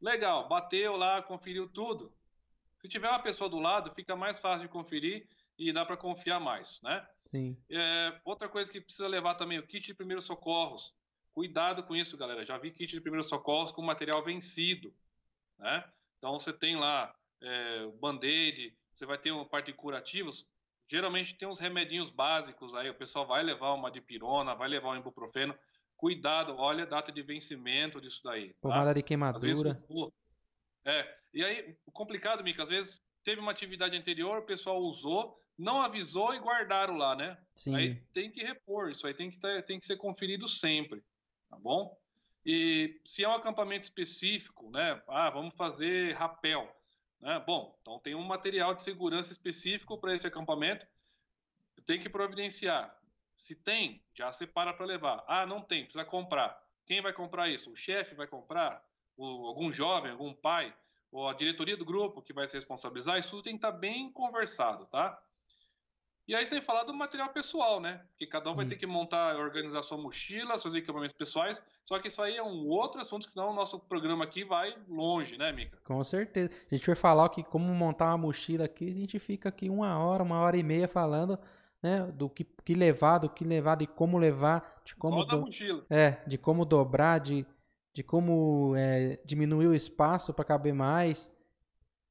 legal, bateu lá, conferiu tudo. Se tiver uma pessoa do lado, fica mais fácil de conferir e dá para confiar mais, né? Sim. É, outra coisa que precisa levar também o kit de primeiros socorros. Cuidado com isso, galera. Já vi kit de primeiros socorros com material vencido, né? Então você tem lá é, band-aid, você vai ter uma parte de curativos. Geralmente tem uns remedinhos básicos aí. O pessoal vai levar uma dipirona, vai levar um ibuprofeno. Cuidado, olha a data de vencimento disso daí. Tá? Pomada de queimadura. Vezes, é, e aí, o complicado, Mica, às vezes teve uma atividade anterior, o pessoal usou, não avisou e guardaram lá, né? Sim. Aí tem que repor, isso aí tem que, ter, tem que ser conferido sempre, tá bom? E se é um acampamento específico, né? Ah, vamos fazer rapel, né? Bom, então tem um material de segurança específico para esse acampamento, tem que providenciar. Se tem, já separa para levar. Ah, não tem, precisa comprar. Quem vai comprar isso? O chefe vai comprar? O, algum jovem, algum pai, ou a diretoria do grupo que vai se responsabilizar, isso tudo tem que estar bem conversado, tá? E aí sem falar do material pessoal, né? Que cada um vai ter que montar, organizar sua mochila, seus equipamentos pessoais. Só que isso aí é um outro assunto, que senão o nosso programa aqui vai longe, né, Mica? Com certeza. A gente vai falar que como montar uma mochila aqui, a gente fica aqui uma hora, uma hora e meia falando, né? Do que, que levar, do que levar, de como levar, de como. Só da mochila. É, de como dobrar, de de como é, diminuir o espaço para caber mais.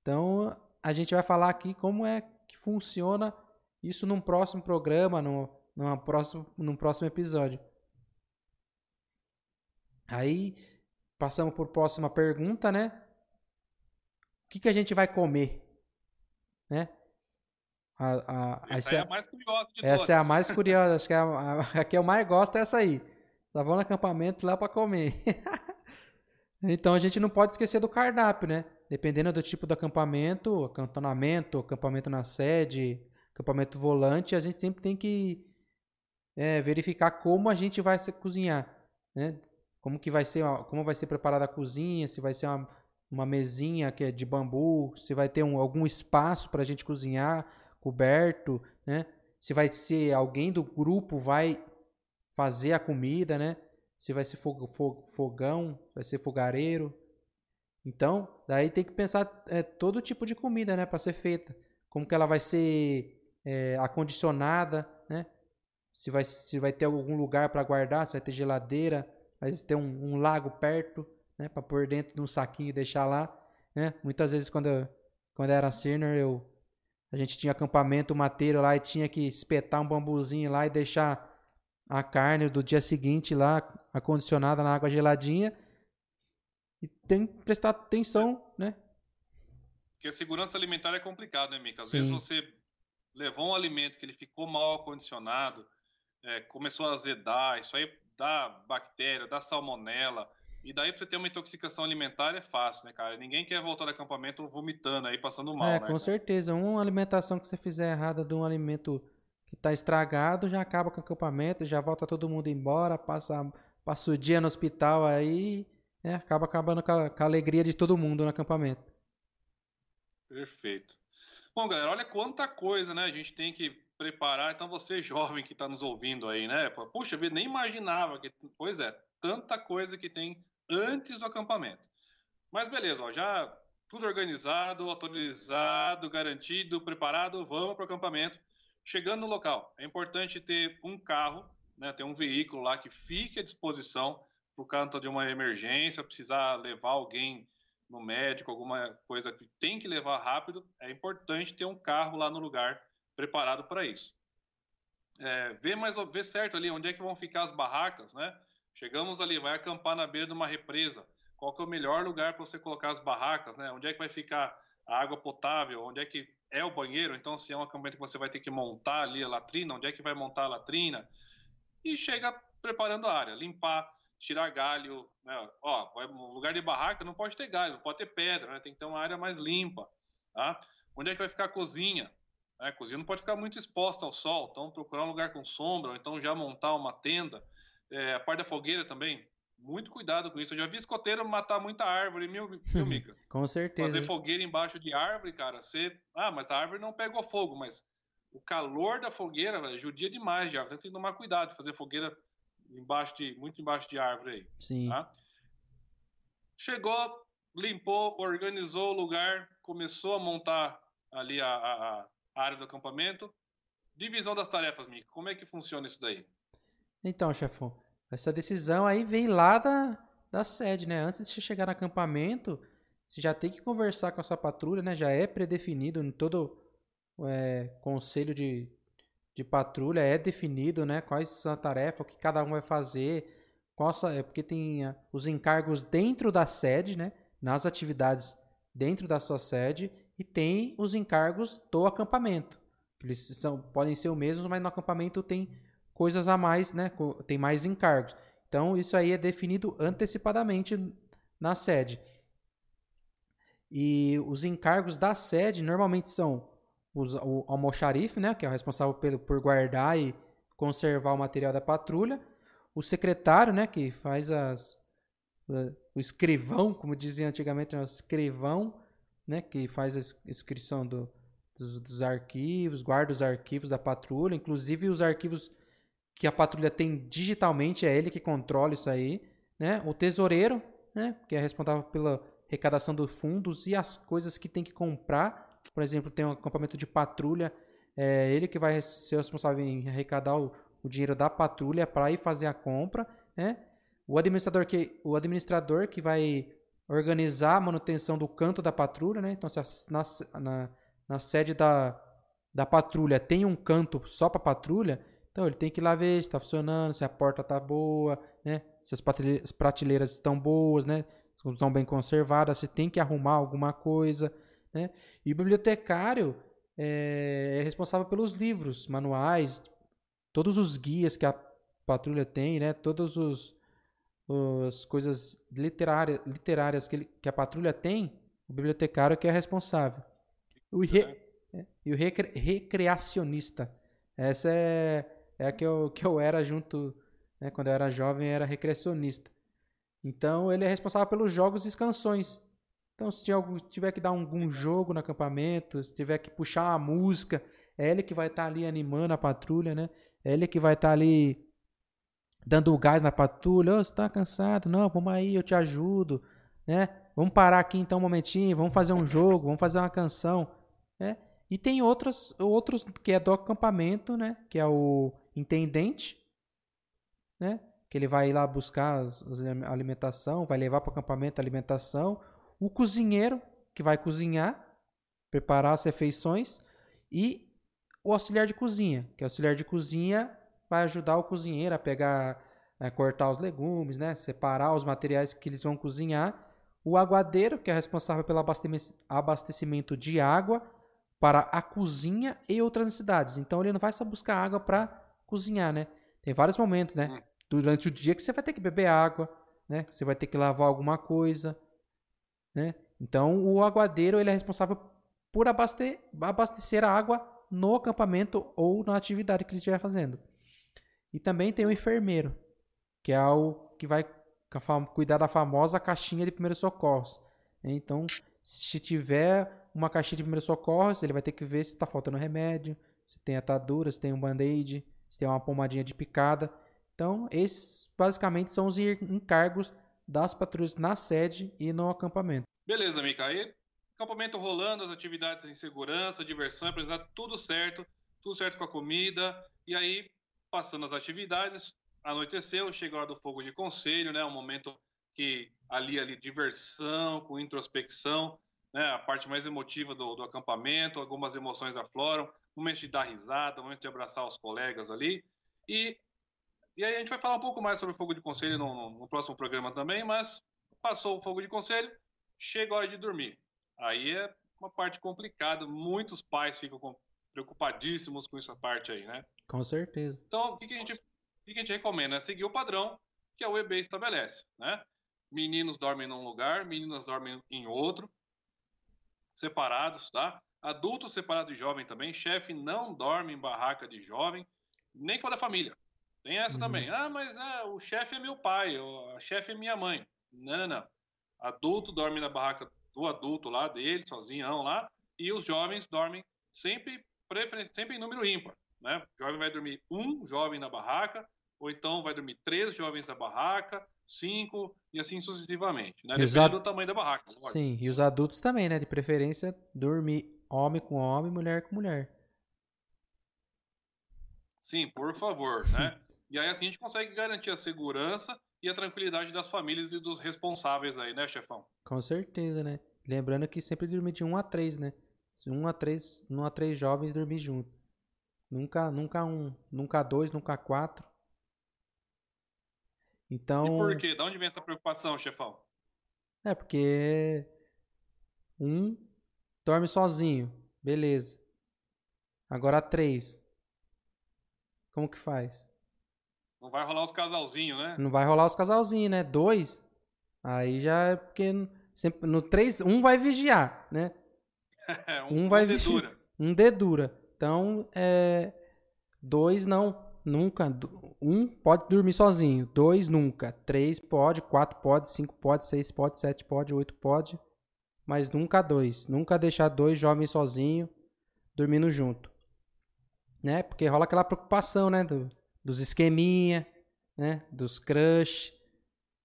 Então, a gente vai falar aqui como é que funciona isso num próximo programa, no, numa próximo, num próximo episódio. Aí, passamos por próxima pergunta, né? O que, que a gente vai comer? Né? A, a, essa, essa é a mais curiosa de Essa todas. é a mais curiosa, acho que é a, a, a que eu mais gosto é essa aí. Só vou no acampamento lá para comer. Então a gente não pode esquecer do cardápio, né? Dependendo do tipo do acampamento, acantonamento, acampamento na sede, acampamento volante, a gente sempre tem que é, verificar como a gente vai cozinhar, né? Como que vai ser, como vai ser preparada a cozinha, se vai ser uma, uma mesinha que é de bambu, se vai ter um, algum espaço para a gente cozinhar, coberto, né? Se vai ser alguém do grupo vai fazer a comida, né? Se vai ser fogão, vai ser fogareiro. Então, daí tem que pensar é, todo tipo de comida, né, para ser feita. Como que ela vai ser é, acondicionada, né? Se vai, se vai ter algum lugar para guardar, se vai ter geladeira, vai ter um, um lago perto, né? Para pôr dentro de um saquinho e deixar lá, né? Muitas vezes quando eu, quando eu era senior, eu a gente tinha acampamento mateiro lá e tinha que espetar um bambuzinho lá e deixar a carne do dia seguinte lá acondicionada na água geladinha. E tem que prestar atenção, né? Porque a segurança alimentar é complicado, né, Mica? Às Sim. vezes você levou um alimento que ele ficou mal acondicionado, é, começou a azedar, isso aí dá bactéria, dá salmonela. E daí pra você ter uma intoxicação alimentar é fácil, né, cara? Ninguém quer voltar do acampamento vomitando aí, passando mal, é, né? com certeza. Uma alimentação que você fizer errada de um alimento que tá estragado, já acaba com o acampamento, já volta todo mundo embora, passa, passa o dia no hospital aí, né? Acaba acabando com a, com a alegria de todo mundo no acampamento. Perfeito. Bom, galera, olha quanta coisa, né? A gente tem que preparar. Então, você jovem que está nos ouvindo aí, né? Puxa vida, nem imaginava que. Pois é, tanta coisa que tem antes do acampamento. Mas beleza, ó, já tudo organizado, autorizado, garantido, preparado, vamos para o acampamento. Chegando no local, é importante ter um carro, né, ter um veículo lá que fique à disposição por canto de uma emergência, precisar levar alguém no médico, alguma coisa que tem que levar rápido, é importante ter um carro lá no lugar preparado para isso. É, ver mais ver certo ali onde é que vão ficar as barracas, né? Chegamos ali, vai acampar na beira de uma represa. Qual que é o melhor lugar para você colocar as barracas, né? Onde é que vai ficar a água potável? Onde é que é o banheiro? Então, se é um acampamento que você vai ter que montar ali a latrina, onde é que vai montar a latrina? E chega preparando a área, limpar, tirar galho, né? Ó, vai, lugar de barraca não pode ter galho, não pode ter pedra, né? Tem que ter uma área mais limpa, tá? Onde é que vai ficar a cozinha? A cozinha não pode ficar muito exposta ao sol, então procurar um lugar com sombra, ou então já montar uma tenda é, a parte da fogueira também, muito cuidado com isso. Eu já vi escoteiro matar muita árvore, mil, mil mica. com certeza. Fazer fogueira embaixo de árvore, cara, você. Ah, mas a árvore não pegou fogo, mas o calor da fogueira, velho, judia demais de árvore. Então tem que tomar cuidado, fazer fogueira embaixo de, muito embaixo de árvore aí. Sim. Tá? Chegou, limpou, organizou o lugar, começou a montar ali a, a, a área do acampamento. Divisão das tarefas, Mica. Como é que funciona isso daí? Então, chefão, essa decisão aí vem lá da, da sede, né? Antes de chegar no acampamento, você já tem que conversar com a sua patrulha, né? Já é predefinido em todo é, conselho de, de patrulha, é definido, né? Quais são a tarefa, o que cada um vai fazer, qual é porque tem os encargos dentro da sede, né? Nas atividades dentro da sua sede e tem os encargos do acampamento. Eles são, podem ser os mesmos, mas no acampamento tem coisas a mais, né? Tem mais encargos. Então, isso aí é definido antecipadamente na sede. E os encargos da sede normalmente são os, o almoxarife, né? Que é o responsável pelo, por guardar e conservar o material da patrulha. O secretário, né? Que faz as, o escrivão, como dizia antigamente, né, o escrivão, né? Que faz a inscrição do, dos, dos arquivos, guarda os arquivos da patrulha, inclusive os arquivos que a patrulha tem digitalmente, é ele que controla isso aí, né? O tesoureiro, né, que é responsável pela arrecadação dos fundos e as coisas que tem que comprar. Por exemplo, tem um acampamento de patrulha, é ele que vai ser responsável em arrecadar o, o dinheiro da patrulha para ir fazer a compra, né? O administrador que o administrador que vai organizar a manutenção do canto da patrulha, né? Então, se na, na, na sede da, da patrulha tem um canto só para patrulha, então ele tem que ir lá ver se está funcionando, se a porta está boa, né? Se as prateleiras estão boas, né? Se estão bem conservadas, se tem que arrumar alguma coisa, né? E o bibliotecário é, é responsável pelos livros, manuais, todos os guias que a patrulha tem, né? Todos os as coisas literárias, literárias que, ele, que a patrulha tem, o bibliotecário que é responsável. O re, é, e o recre, recreacionista. Essa é, é a que eu, que eu era junto, né, quando eu era jovem, era recreacionista. Então ele é responsável pelos jogos e canções. Então se tiver que dar algum jogo no acampamento, se tiver que puxar a música, é ele que vai estar tá ali animando a patrulha, né? É ele que vai estar tá ali dando o gás na patrulha. Oh, você tá cansado? Não, vamos aí, eu te ajudo, né? Vamos parar aqui então um momentinho, vamos fazer um jogo, vamos fazer uma canção, né? E tem outros, outros que é do acampamento, né? Que é o intendente, né? Que ele vai lá buscar a alimentação, vai levar para o acampamento a alimentação. O cozinheiro, que vai cozinhar, preparar as refeições. E o auxiliar de cozinha, que o auxiliar de cozinha vai ajudar o cozinheiro a pegar, a cortar os legumes, né? Separar os materiais que eles vão cozinhar. O aguadeiro, que é responsável pelo abastecimento de água para a cozinha e outras necessidades. Então ele não vai só buscar água para cozinhar, né? Tem vários momentos, né? Hum. Durante o dia que você vai ter que beber água, né? Você vai ter que lavar alguma coisa, né? Então o aguadeiro ele é responsável por abastecer, abastecer a água no acampamento ou na atividade que ele estiver fazendo. E também tem o enfermeiro, que é o que vai cuidar da famosa caixinha de primeiros socorros. Então, se tiver uma caixinha de primeiros socorros, ele vai ter que ver se está faltando remédio, se tem atadura, se tem um band-aid, se tem uma pomadinha de picada. Então, esses basicamente são os encargos das patrulhas na sede e no acampamento. Beleza, Mica. Aí, acampamento rolando, as atividades em segurança, diversão, apresentar tudo certo, tudo certo com a comida. E aí, passando as atividades, anoiteceu, chega a hora do fogo de conselho, né? Um momento que ali, ali, diversão, com introspecção, né? A parte mais emotiva do, do acampamento, algumas emoções afloram, momento de dar risada, momento de abraçar os colegas ali. E, e aí a gente vai falar um pouco mais sobre o fogo de conselho no, no próximo programa também, mas passou o fogo de conselho, chega a hora de dormir. Aí é uma parte complicada, muitos pais ficam preocupadíssimos com essa parte aí, né? Com certeza. Então, o que, que, a, gente, o que, que a gente recomenda? É seguir o padrão que a UEB estabelece, né? Meninos dormem num lugar, meninas dormem em outro, separados, tá? Adultos separados de jovem também. Chefe não dorme em barraca de jovem, nem for da família. Tem essa uhum. também. Ah, mas é, o chefe é meu pai, a chefe é minha mãe. Não, não, não. Adulto dorme na barraca do adulto lá, dele, sozinho lá, e os jovens dormem sempre, preferência, sempre em número ímpar. Né? O jovem vai dormir um jovem na barraca, ou então vai dormir três jovens na barraca, cinco e assim sucessivamente, né? Depende ad... do tamanho da barraca. Sim, e os adultos também, né? De preferência, dormir homem com homem, mulher com mulher. Sim, por favor, né? e aí assim a gente consegue garantir a segurança e a tranquilidade das famílias e dos responsáveis aí, né, chefão? Com certeza, né? Lembrando que sempre dormir de um a três, né? Se um a três, um a três jovens dormir junto. Nunca, nunca um, nunca dois, nunca quatro. Então. E por quê? De onde vem essa preocupação, chefão? É porque um dorme sozinho, beleza. Agora três. Como que faz? Não vai rolar os casalzinhos, né? Não vai rolar os casalzinhos, né? Dois. Aí já é porque sempre, no três, um vai vigiar, né? um, um vai vigiar. Um dedura. Então, é, dois não. Nunca. Um pode dormir sozinho. Dois nunca. Três pode. Quatro pode. Cinco pode. Seis pode. Sete pode. Oito pode. Mas nunca dois. Nunca deixar dois jovens sozinhos dormindo junto. Né? Porque rola aquela preocupação, né? Do, dos esqueminha, né? Dos crush.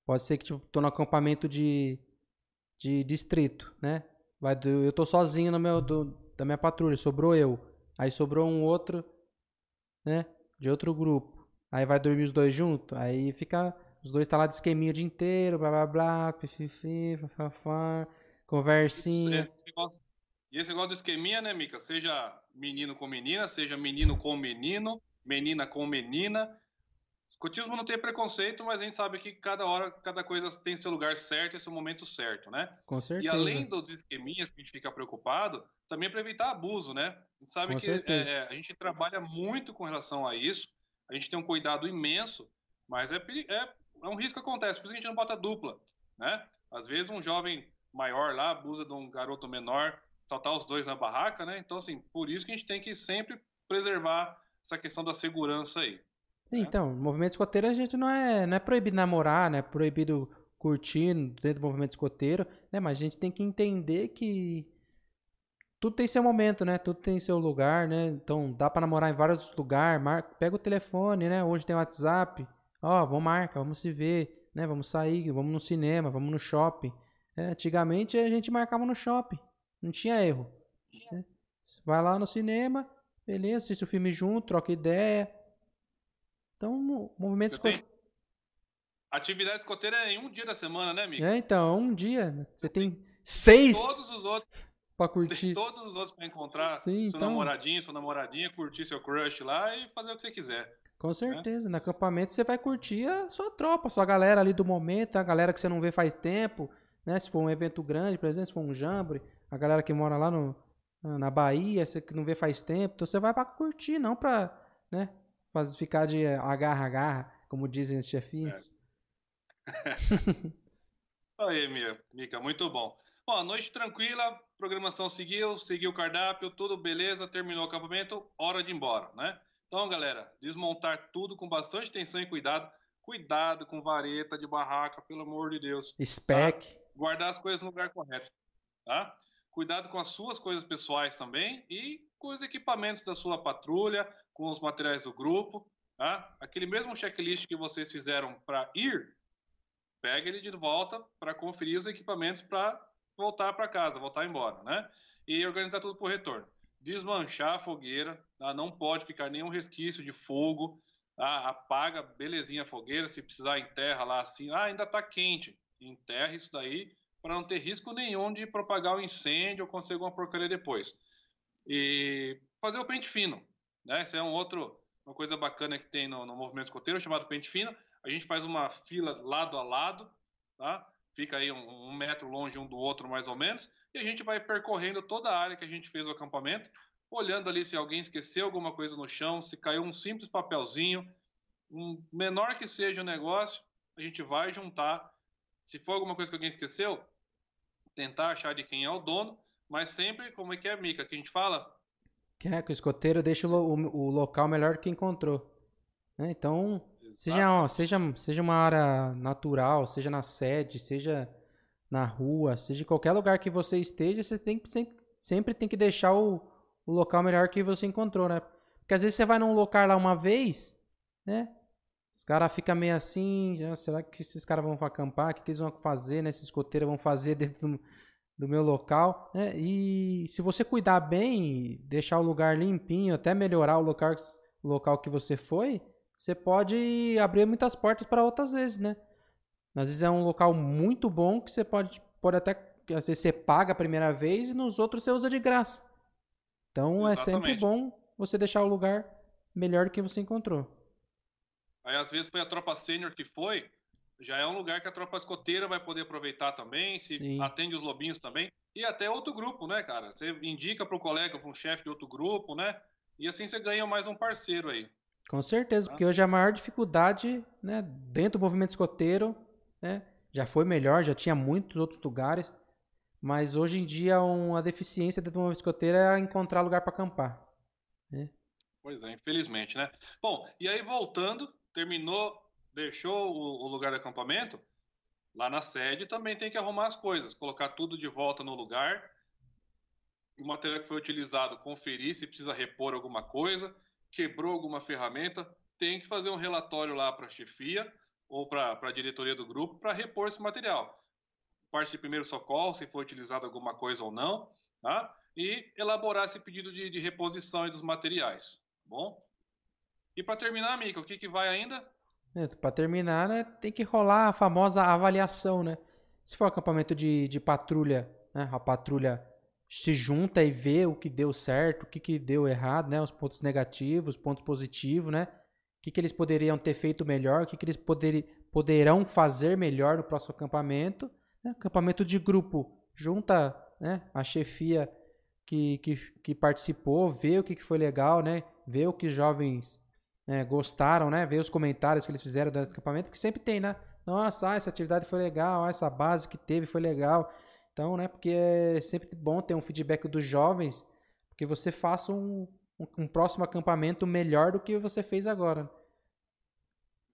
Pode ser que tipo, tô no acampamento de, de distrito, né? Vai do, eu tô sozinho no meu, do, da minha patrulha. Sobrou eu. Aí sobrou um outro, né? de outro grupo. Aí vai dormir os dois juntos, aí fica. Os dois tá lá de esqueminha o dia inteiro, blá blá blá, pififi, fafafá, conversinha. E esse negócio do esqueminha, né, Mica? Seja menino com menina, seja menino com menino, menina com menina. Escotismo não tem preconceito, mas a gente sabe que cada hora, cada coisa tem seu lugar certo e seu momento certo, né? Com certeza. E além dos esqueminhas que a gente fica preocupado, também é para evitar abuso, né? A gente sabe Com que é, a gente trabalha muito com relação a isso, a gente tem um cuidado imenso, mas é, é é um risco que acontece, por isso que a gente não bota dupla, né? Às vezes um jovem maior lá abusa de um garoto menor, saltar os dois na barraca, né? Então, assim, por isso que a gente tem que sempre preservar essa questão da segurança aí. Sim, então, no movimento escoteiro a gente não é, não é proibido namorar, né? Proibido curtir dentro do movimento escoteiro, né? Mas a gente tem que entender que tudo tem seu momento, né? Tudo tem seu lugar, né? Então dá para namorar em vários lugares, marca, pega o telefone, né? Hoje tem WhatsApp, ó, oh, vamos marcar, vamos se ver, né? Vamos sair, vamos no cinema, vamos no shopping. É, antigamente a gente marcava no shopping, não tinha erro. Né? Vai lá no cinema, beleza, assiste o filme junto, troca ideia. Então, movimento escoteiro. Atividade escoteira é em um dia da semana, né, amigo? É, então, um dia. Você tem seis. Todos os outros. Pra curtir. Tem todos os outros pra encontrar Sim, seu então... namoradinho, sua namoradinha, curtir seu crush lá e fazer o que você quiser. Com certeza. Né? No acampamento você vai curtir a sua tropa, a sua galera ali do momento, a galera que você não vê faz tempo, né? Se for um evento grande, por exemplo, se for um jambre, a galera que mora lá no, na Bahia, você que não vê faz tempo, então você vai para curtir, não pra, né? Fazer, ficar de agarra-agarra, como dizem os chefinhos. É. Aí, Mica, muito bom. Bom, noite tranquila, programação seguiu, seguiu o cardápio, tudo beleza, terminou o acampamento, hora de ir embora, né? Então, galera, desmontar tudo com bastante atenção e cuidado. Cuidado com vareta de barraca, pelo amor de Deus. Spec. Tá? Guardar as coisas no lugar correto, tá? Cuidado com as suas coisas pessoais também e com os equipamentos da sua patrulha, com os materiais do grupo, tá? Aquele mesmo checklist que vocês fizeram para ir, pega ele de volta para conferir os equipamentos para voltar para casa, voltar embora, né? E organizar tudo o retorno. Desmanchar a fogueira, tá? não pode ficar nenhum resquício de fogo, tá? apaga belezinha a fogueira, se precisar enterra lá assim, ah, ainda está quente, enterra isso daí para não ter risco nenhum de propagar o um incêndio ou conseguir alguma porcaria depois. E fazer o pente fino, né? Isso é um outro, uma coisa bacana que tem no, no movimento escoteiro chamado pente fino. A gente faz uma fila lado a lado, tá? Fica aí um, um, metro longe um do outro, mais ou menos, e a gente vai percorrendo toda a área que a gente fez o acampamento, olhando ali se alguém esqueceu alguma coisa no chão, se caiu um simples papelzinho, um menor que seja o negócio, a gente vai juntar. Se for alguma coisa que alguém esqueceu, tentar achar de quem é o dono, mas sempre, como é que é, Mica, que a gente fala? Que é que o escoteiro deixa o, o, o local melhor que encontrou. Né? Então, Seja, seja, seja uma área natural, seja na sede, seja na rua, seja em qualquer lugar que você esteja, você tem sempre, tem que deixar o, o local melhor que você encontrou, né? Porque às vezes você vai num local lá uma vez, né? Os caras ficam meio assim, será que esses caras vão acampar? O que, que eles vão fazer, né? Esses escoteiros vão fazer dentro do, do meu local, né? E se você cuidar bem, deixar o lugar limpinho, até melhorar o local, o local que você foi, você pode abrir muitas portas para outras vezes, né? Às vezes é um local muito bom que você pode, pode até. Às vezes você paga a primeira vez e nos outros você usa de graça. Então Exatamente. é sempre bom você deixar o lugar melhor do que você encontrou. Aí às vezes foi a tropa sênior que foi, já é um lugar que a tropa escoteira vai poder aproveitar também, se Sim. atende os lobinhos também. E até outro grupo, né, cara? Você indica para o colega, para um chefe de outro grupo, né? E assim você ganha mais um parceiro aí. Com certeza, porque hoje a maior dificuldade, né, dentro do movimento escoteiro, né, já foi melhor, já tinha muitos outros lugares, mas hoje em dia uma deficiência dentro do movimento escoteiro é encontrar lugar para acampar. Né? Pois é, infelizmente, né? Bom, e aí voltando, terminou, deixou o, o lugar de acampamento, lá na sede também tem que arrumar as coisas, colocar tudo de volta no lugar, o material que foi utilizado, conferir se precisa repor alguma coisa, quebrou alguma ferramenta, tem que fazer um relatório lá para a chefia ou para a diretoria do grupo para repor esse material. Parte de primeiro socorro, se foi utilizado alguma coisa ou não, tá? e elaborar esse pedido de, de reposição dos materiais. Tá bom? E para terminar, Mica, o que, que vai ainda? É, para terminar, né, tem que rolar a famosa avaliação, né? Se for acampamento de, de patrulha, né, a patrulha se junta e vê o que deu certo, o que, que deu errado, né? Os pontos negativos, pontos positivos, né? O que, que eles poderiam ter feito melhor, o que, que eles poder, poderão fazer melhor no próximo acampamento. Né? Acampamento de grupo, junta né, a chefia que, que, que participou, vê o que, que foi legal, né? Vê o que jovens né, gostaram, né? Vê os comentários que eles fizeram durante o acampamento, porque sempre tem, né? Nossa, ah, essa atividade foi legal, ah, essa base que teve foi legal. Então, né, porque é sempre bom ter um feedback dos jovens, porque você faça um, um, um próximo acampamento melhor do que você fez agora.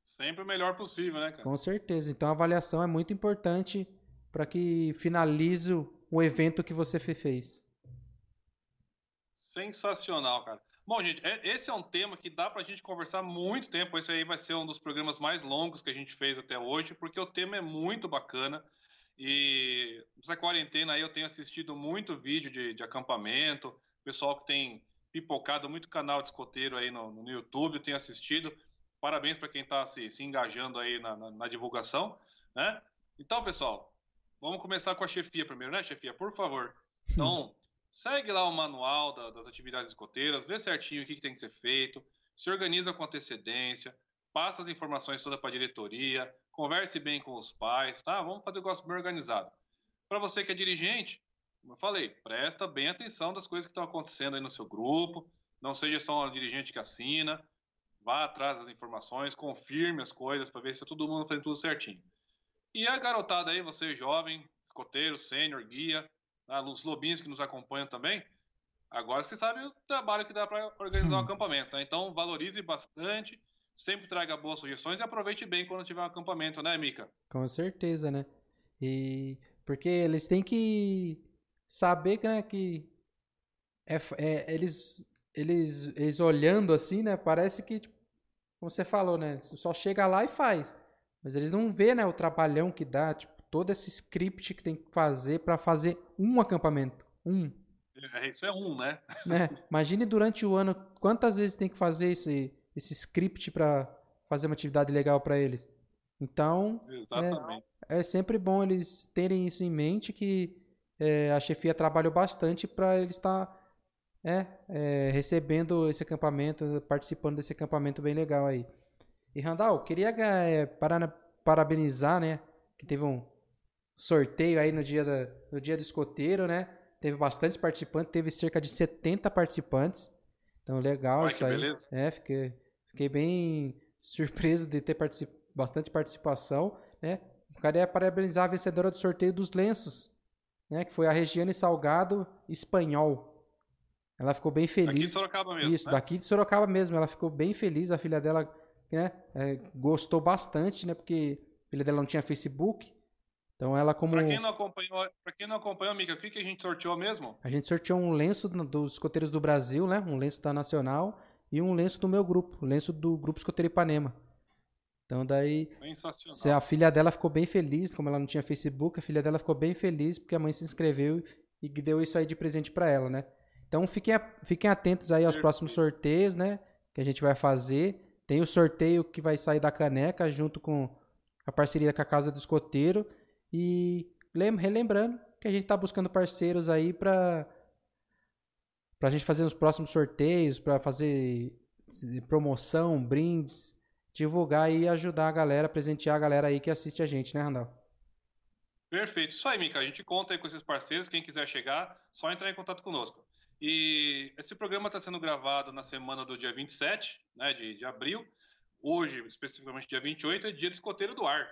Sempre o melhor possível, né, cara? Com certeza. Então a avaliação é muito importante para que finalize o evento que você fez. Sensacional, cara. Bom, gente, é, esse é um tema que dá para a gente conversar muito tempo. Esse aí vai ser um dos programas mais longos que a gente fez até hoje, porque o tema é muito bacana. E nessa quarentena aí eu tenho assistido muito vídeo de, de acampamento, pessoal que tem pipocado muito canal de escoteiro aí no, no YouTube, eu tenho assistido. Parabéns para quem está se, se, engajando aí na, na, na, divulgação, né? Então, pessoal, vamos começar com a chefia primeiro, né, chefia? Por favor. Então, segue lá o manual da, das atividades escoteiras, vê certinho o que, que, tem que ser feito, se organiza com antecedência, passa as informações todas para a diretoria, converse bem com os pais, tá? Vamos fazer o negócio bem organizado. Para você que é dirigente, como eu falei, presta bem atenção das coisas que estão acontecendo aí no seu grupo, não seja só um dirigente que assina, vá atrás das informações, confirme as coisas para ver se todo mundo faz tudo certinho. E a garotada aí, você jovem, escoteiro, sênior, guia, ah, os lobinhos que nos acompanham também, agora você sabe o trabalho que dá para organizar um acampamento. Né? Então, valorize bastante, sempre traga boas sugestões e aproveite bem quando tiver um acampamento, né, Mica? Com certeza, né? E porque eles têm que saber que, né, que é, é, eles, eles, eles olhando assim, né? Parece que, tipo, como você falou, né? Só chega lá e faz. Mas eles não vê, né, o trabalhão que dá, tipo, todo esse script que tem que fazer para fazer um acampamento. Um. É, isso é um, né? né? Imagine durante o ano quantas vezes tem que fazer esse, esse script para fazer uma atividade legal para eles. Então, é, é, sempre bom eles terem isso em mente que é, a chefia trabalhou bastante para eles estar tá, é, é, recebendo esse acampamento, participando desse acampamento bem legal aí. E Randall, queria é, parabenizar, né? Que teve um sorteio aí no dia, da, no dia do escoteiro, né? Teve bastantes participantes, teve cerca de 70 participantes. Então, legal isso aí. Beleza. É, fiquei, fiquei bem surpreso de ter particip, bastante participação, né? Queria parabenizar a vencedora do sorteio dos lenços, né? Que foi a Regiane Salgado Espanhol. Ela ficou bem feliz. Daqui de Sorocaba mesmo. Isso, né? daqui de Sorocaba mesmo. Ela ficou bem feliz. A filha dela né, é, gostou bastante, né? Porque a filha dela não tinha Facebook. Então ela como. Pra quem não acompanhou, pra quem não acompanhou, amiga, o que, que a gente sorteou mesmo? A gente sorteou um lenço dos escoteiros do Brasil, né? Um lenço da Nacional e um lenço do meu grupo, o lenço do Grupo Escoteiro Ipanema. Então daí. Sensacional. A filha dela ficou bem feliz, como ela não tinha Facebook, a filha dela ficou bem feliz porque a mãe se inscreveu e deu isso aí de presente para ela, né? Então fiquem, fiquem atentos aí aos Perfeito. próximos sorteios, né? Que a gente vai fazer. Tem o sorteio que vai sair da caneca junto com a parceria com a Casa do Escoteiro. E relembrando que a gente está buscando parceiros aí para para a gente fazer os próximos sorteios, para fazer promoção, brindes, divulgar e ajudar a galera, presentear a galera aí que assiste a gente, né, Randall? Perfeito. Isso aí, Mica. A gente conta aí com esses parceiros. Quem quiser chegar, só entrar em contato conosco. E esse programa está sendo gravado na semana do dia 27 né, de, de abril. Hoje, especificamente dia 28, é dia do escoteiro do ar.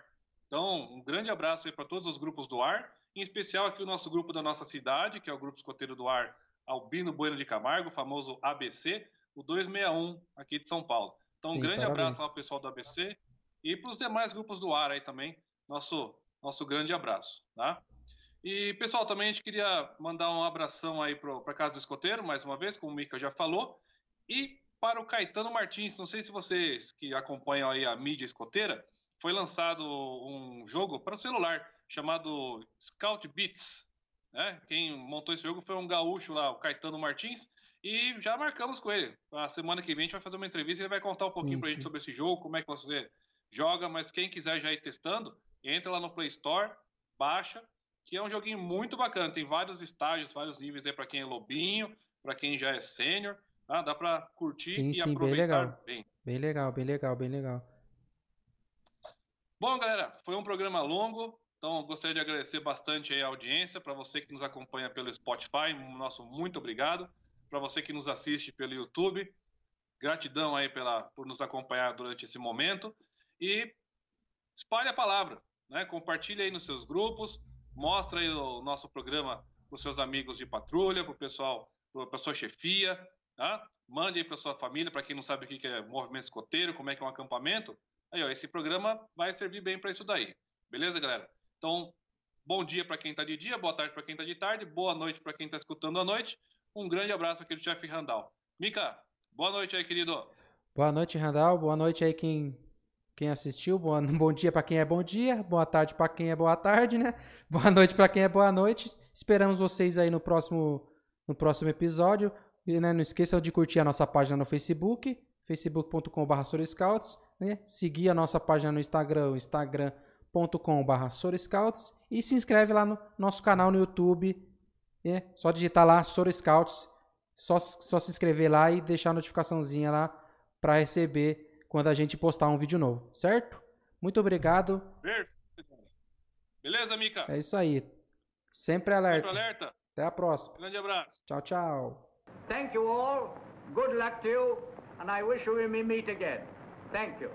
Então, um grande abraço aí para todos os grupos do ar, em especial aqui o nosso grupo da nossa cidade, que é o Grupo Escoteiro do Ar Albino Bueno de Camargo, o famoso ABC, o 261 aqui de São Paulo. Então, Sim, um grande parabéns. abraço ao pessoal do ABC e para os demais grupos do ar aí também, nosso, nosso grande abraço, tá? E, pessoal, também a gente queria mandar um abração aí para a Casa do Escoteiro, mais uma vez, como o Mica já falou, e para o Caetano Martins, não sei se vocês que acompanham aí a mídia escoteira, foi lançado um jogo para o celular chamado Scout Beats. Né? Quem montou esse jogo foi um gaúcho lá, o Caetano Martins, e já marcamos com ele. A semana que vem a gente vai fazer uma entrevista e ele vai contar um pouquinho para a gente sobre esse jogo, como é que você joga, mas quem quiser já ir testando, entra lá no Play Store, baixa que é um joguinho muito bacana. Tem vários estágios, vários níveis aí para quem é lobinho, para quem já é sênior. Tá? Dá para curtir sim, e sim, aproveitar bem legal. bem. Bem legal, bem legal, bem legal. Bom, galera, foi um programa longo, então gostaria de agradecer bastante a audiência, para você que nos acompanha pelo Spotify, nosso muito obrigado. Para você que nos assiste pelo YouTube, gratidão aí pela, por nos acompanhar durante esse momento. E espalhe a palavra, né? Compartilhe aí nos seus grupos, mostra aí o nosso programa para os seus amigos de patrulha, para o pessoal, para a sua chefia, tá? Mande aí para sua família, para quem não sabe o que é movimento escoteiro, como é que é um acampamento. Aí, ó, esse programa vai servir bem para isso daí. Beleza, galera? Então, bom dia para quem está de dia, boa tarde para quem está de tarde, boa noite para quem está escutando à noite. Um grande abraço aqui do chefe Randall. Mica, boa noite aí, querido. Boa noite, Randall. Boa noite aí quem quem assistiu. Boa, bom dia para quem é bom dia, boa tarde para quem é boa tarde, né? Boa noite para quem é boa noite. Esperamos vocês aí no próximo no próximo episódio. E né, não esqueçam de curtir a nossa página no Facebook, facebook.com.br né? Seguir a nossa página no Instagram, instagram.com.br Soroscouts e se inscreve lá no nosso canal no YouTube, né? Só digitar lá Soroscouts, só só se inscrever lá e deixar a notificaçãozinha lá para receber quando a gente postar um vídeo novo, certo? Muito obrigado. Beleza, Mica? É isso aí. Sempre alerta. Sempre alerta. Até a próxima. Grande abraço. Tchau, tchau. Thank you all. Good luck to you. And I wish we may meet again. Thank you.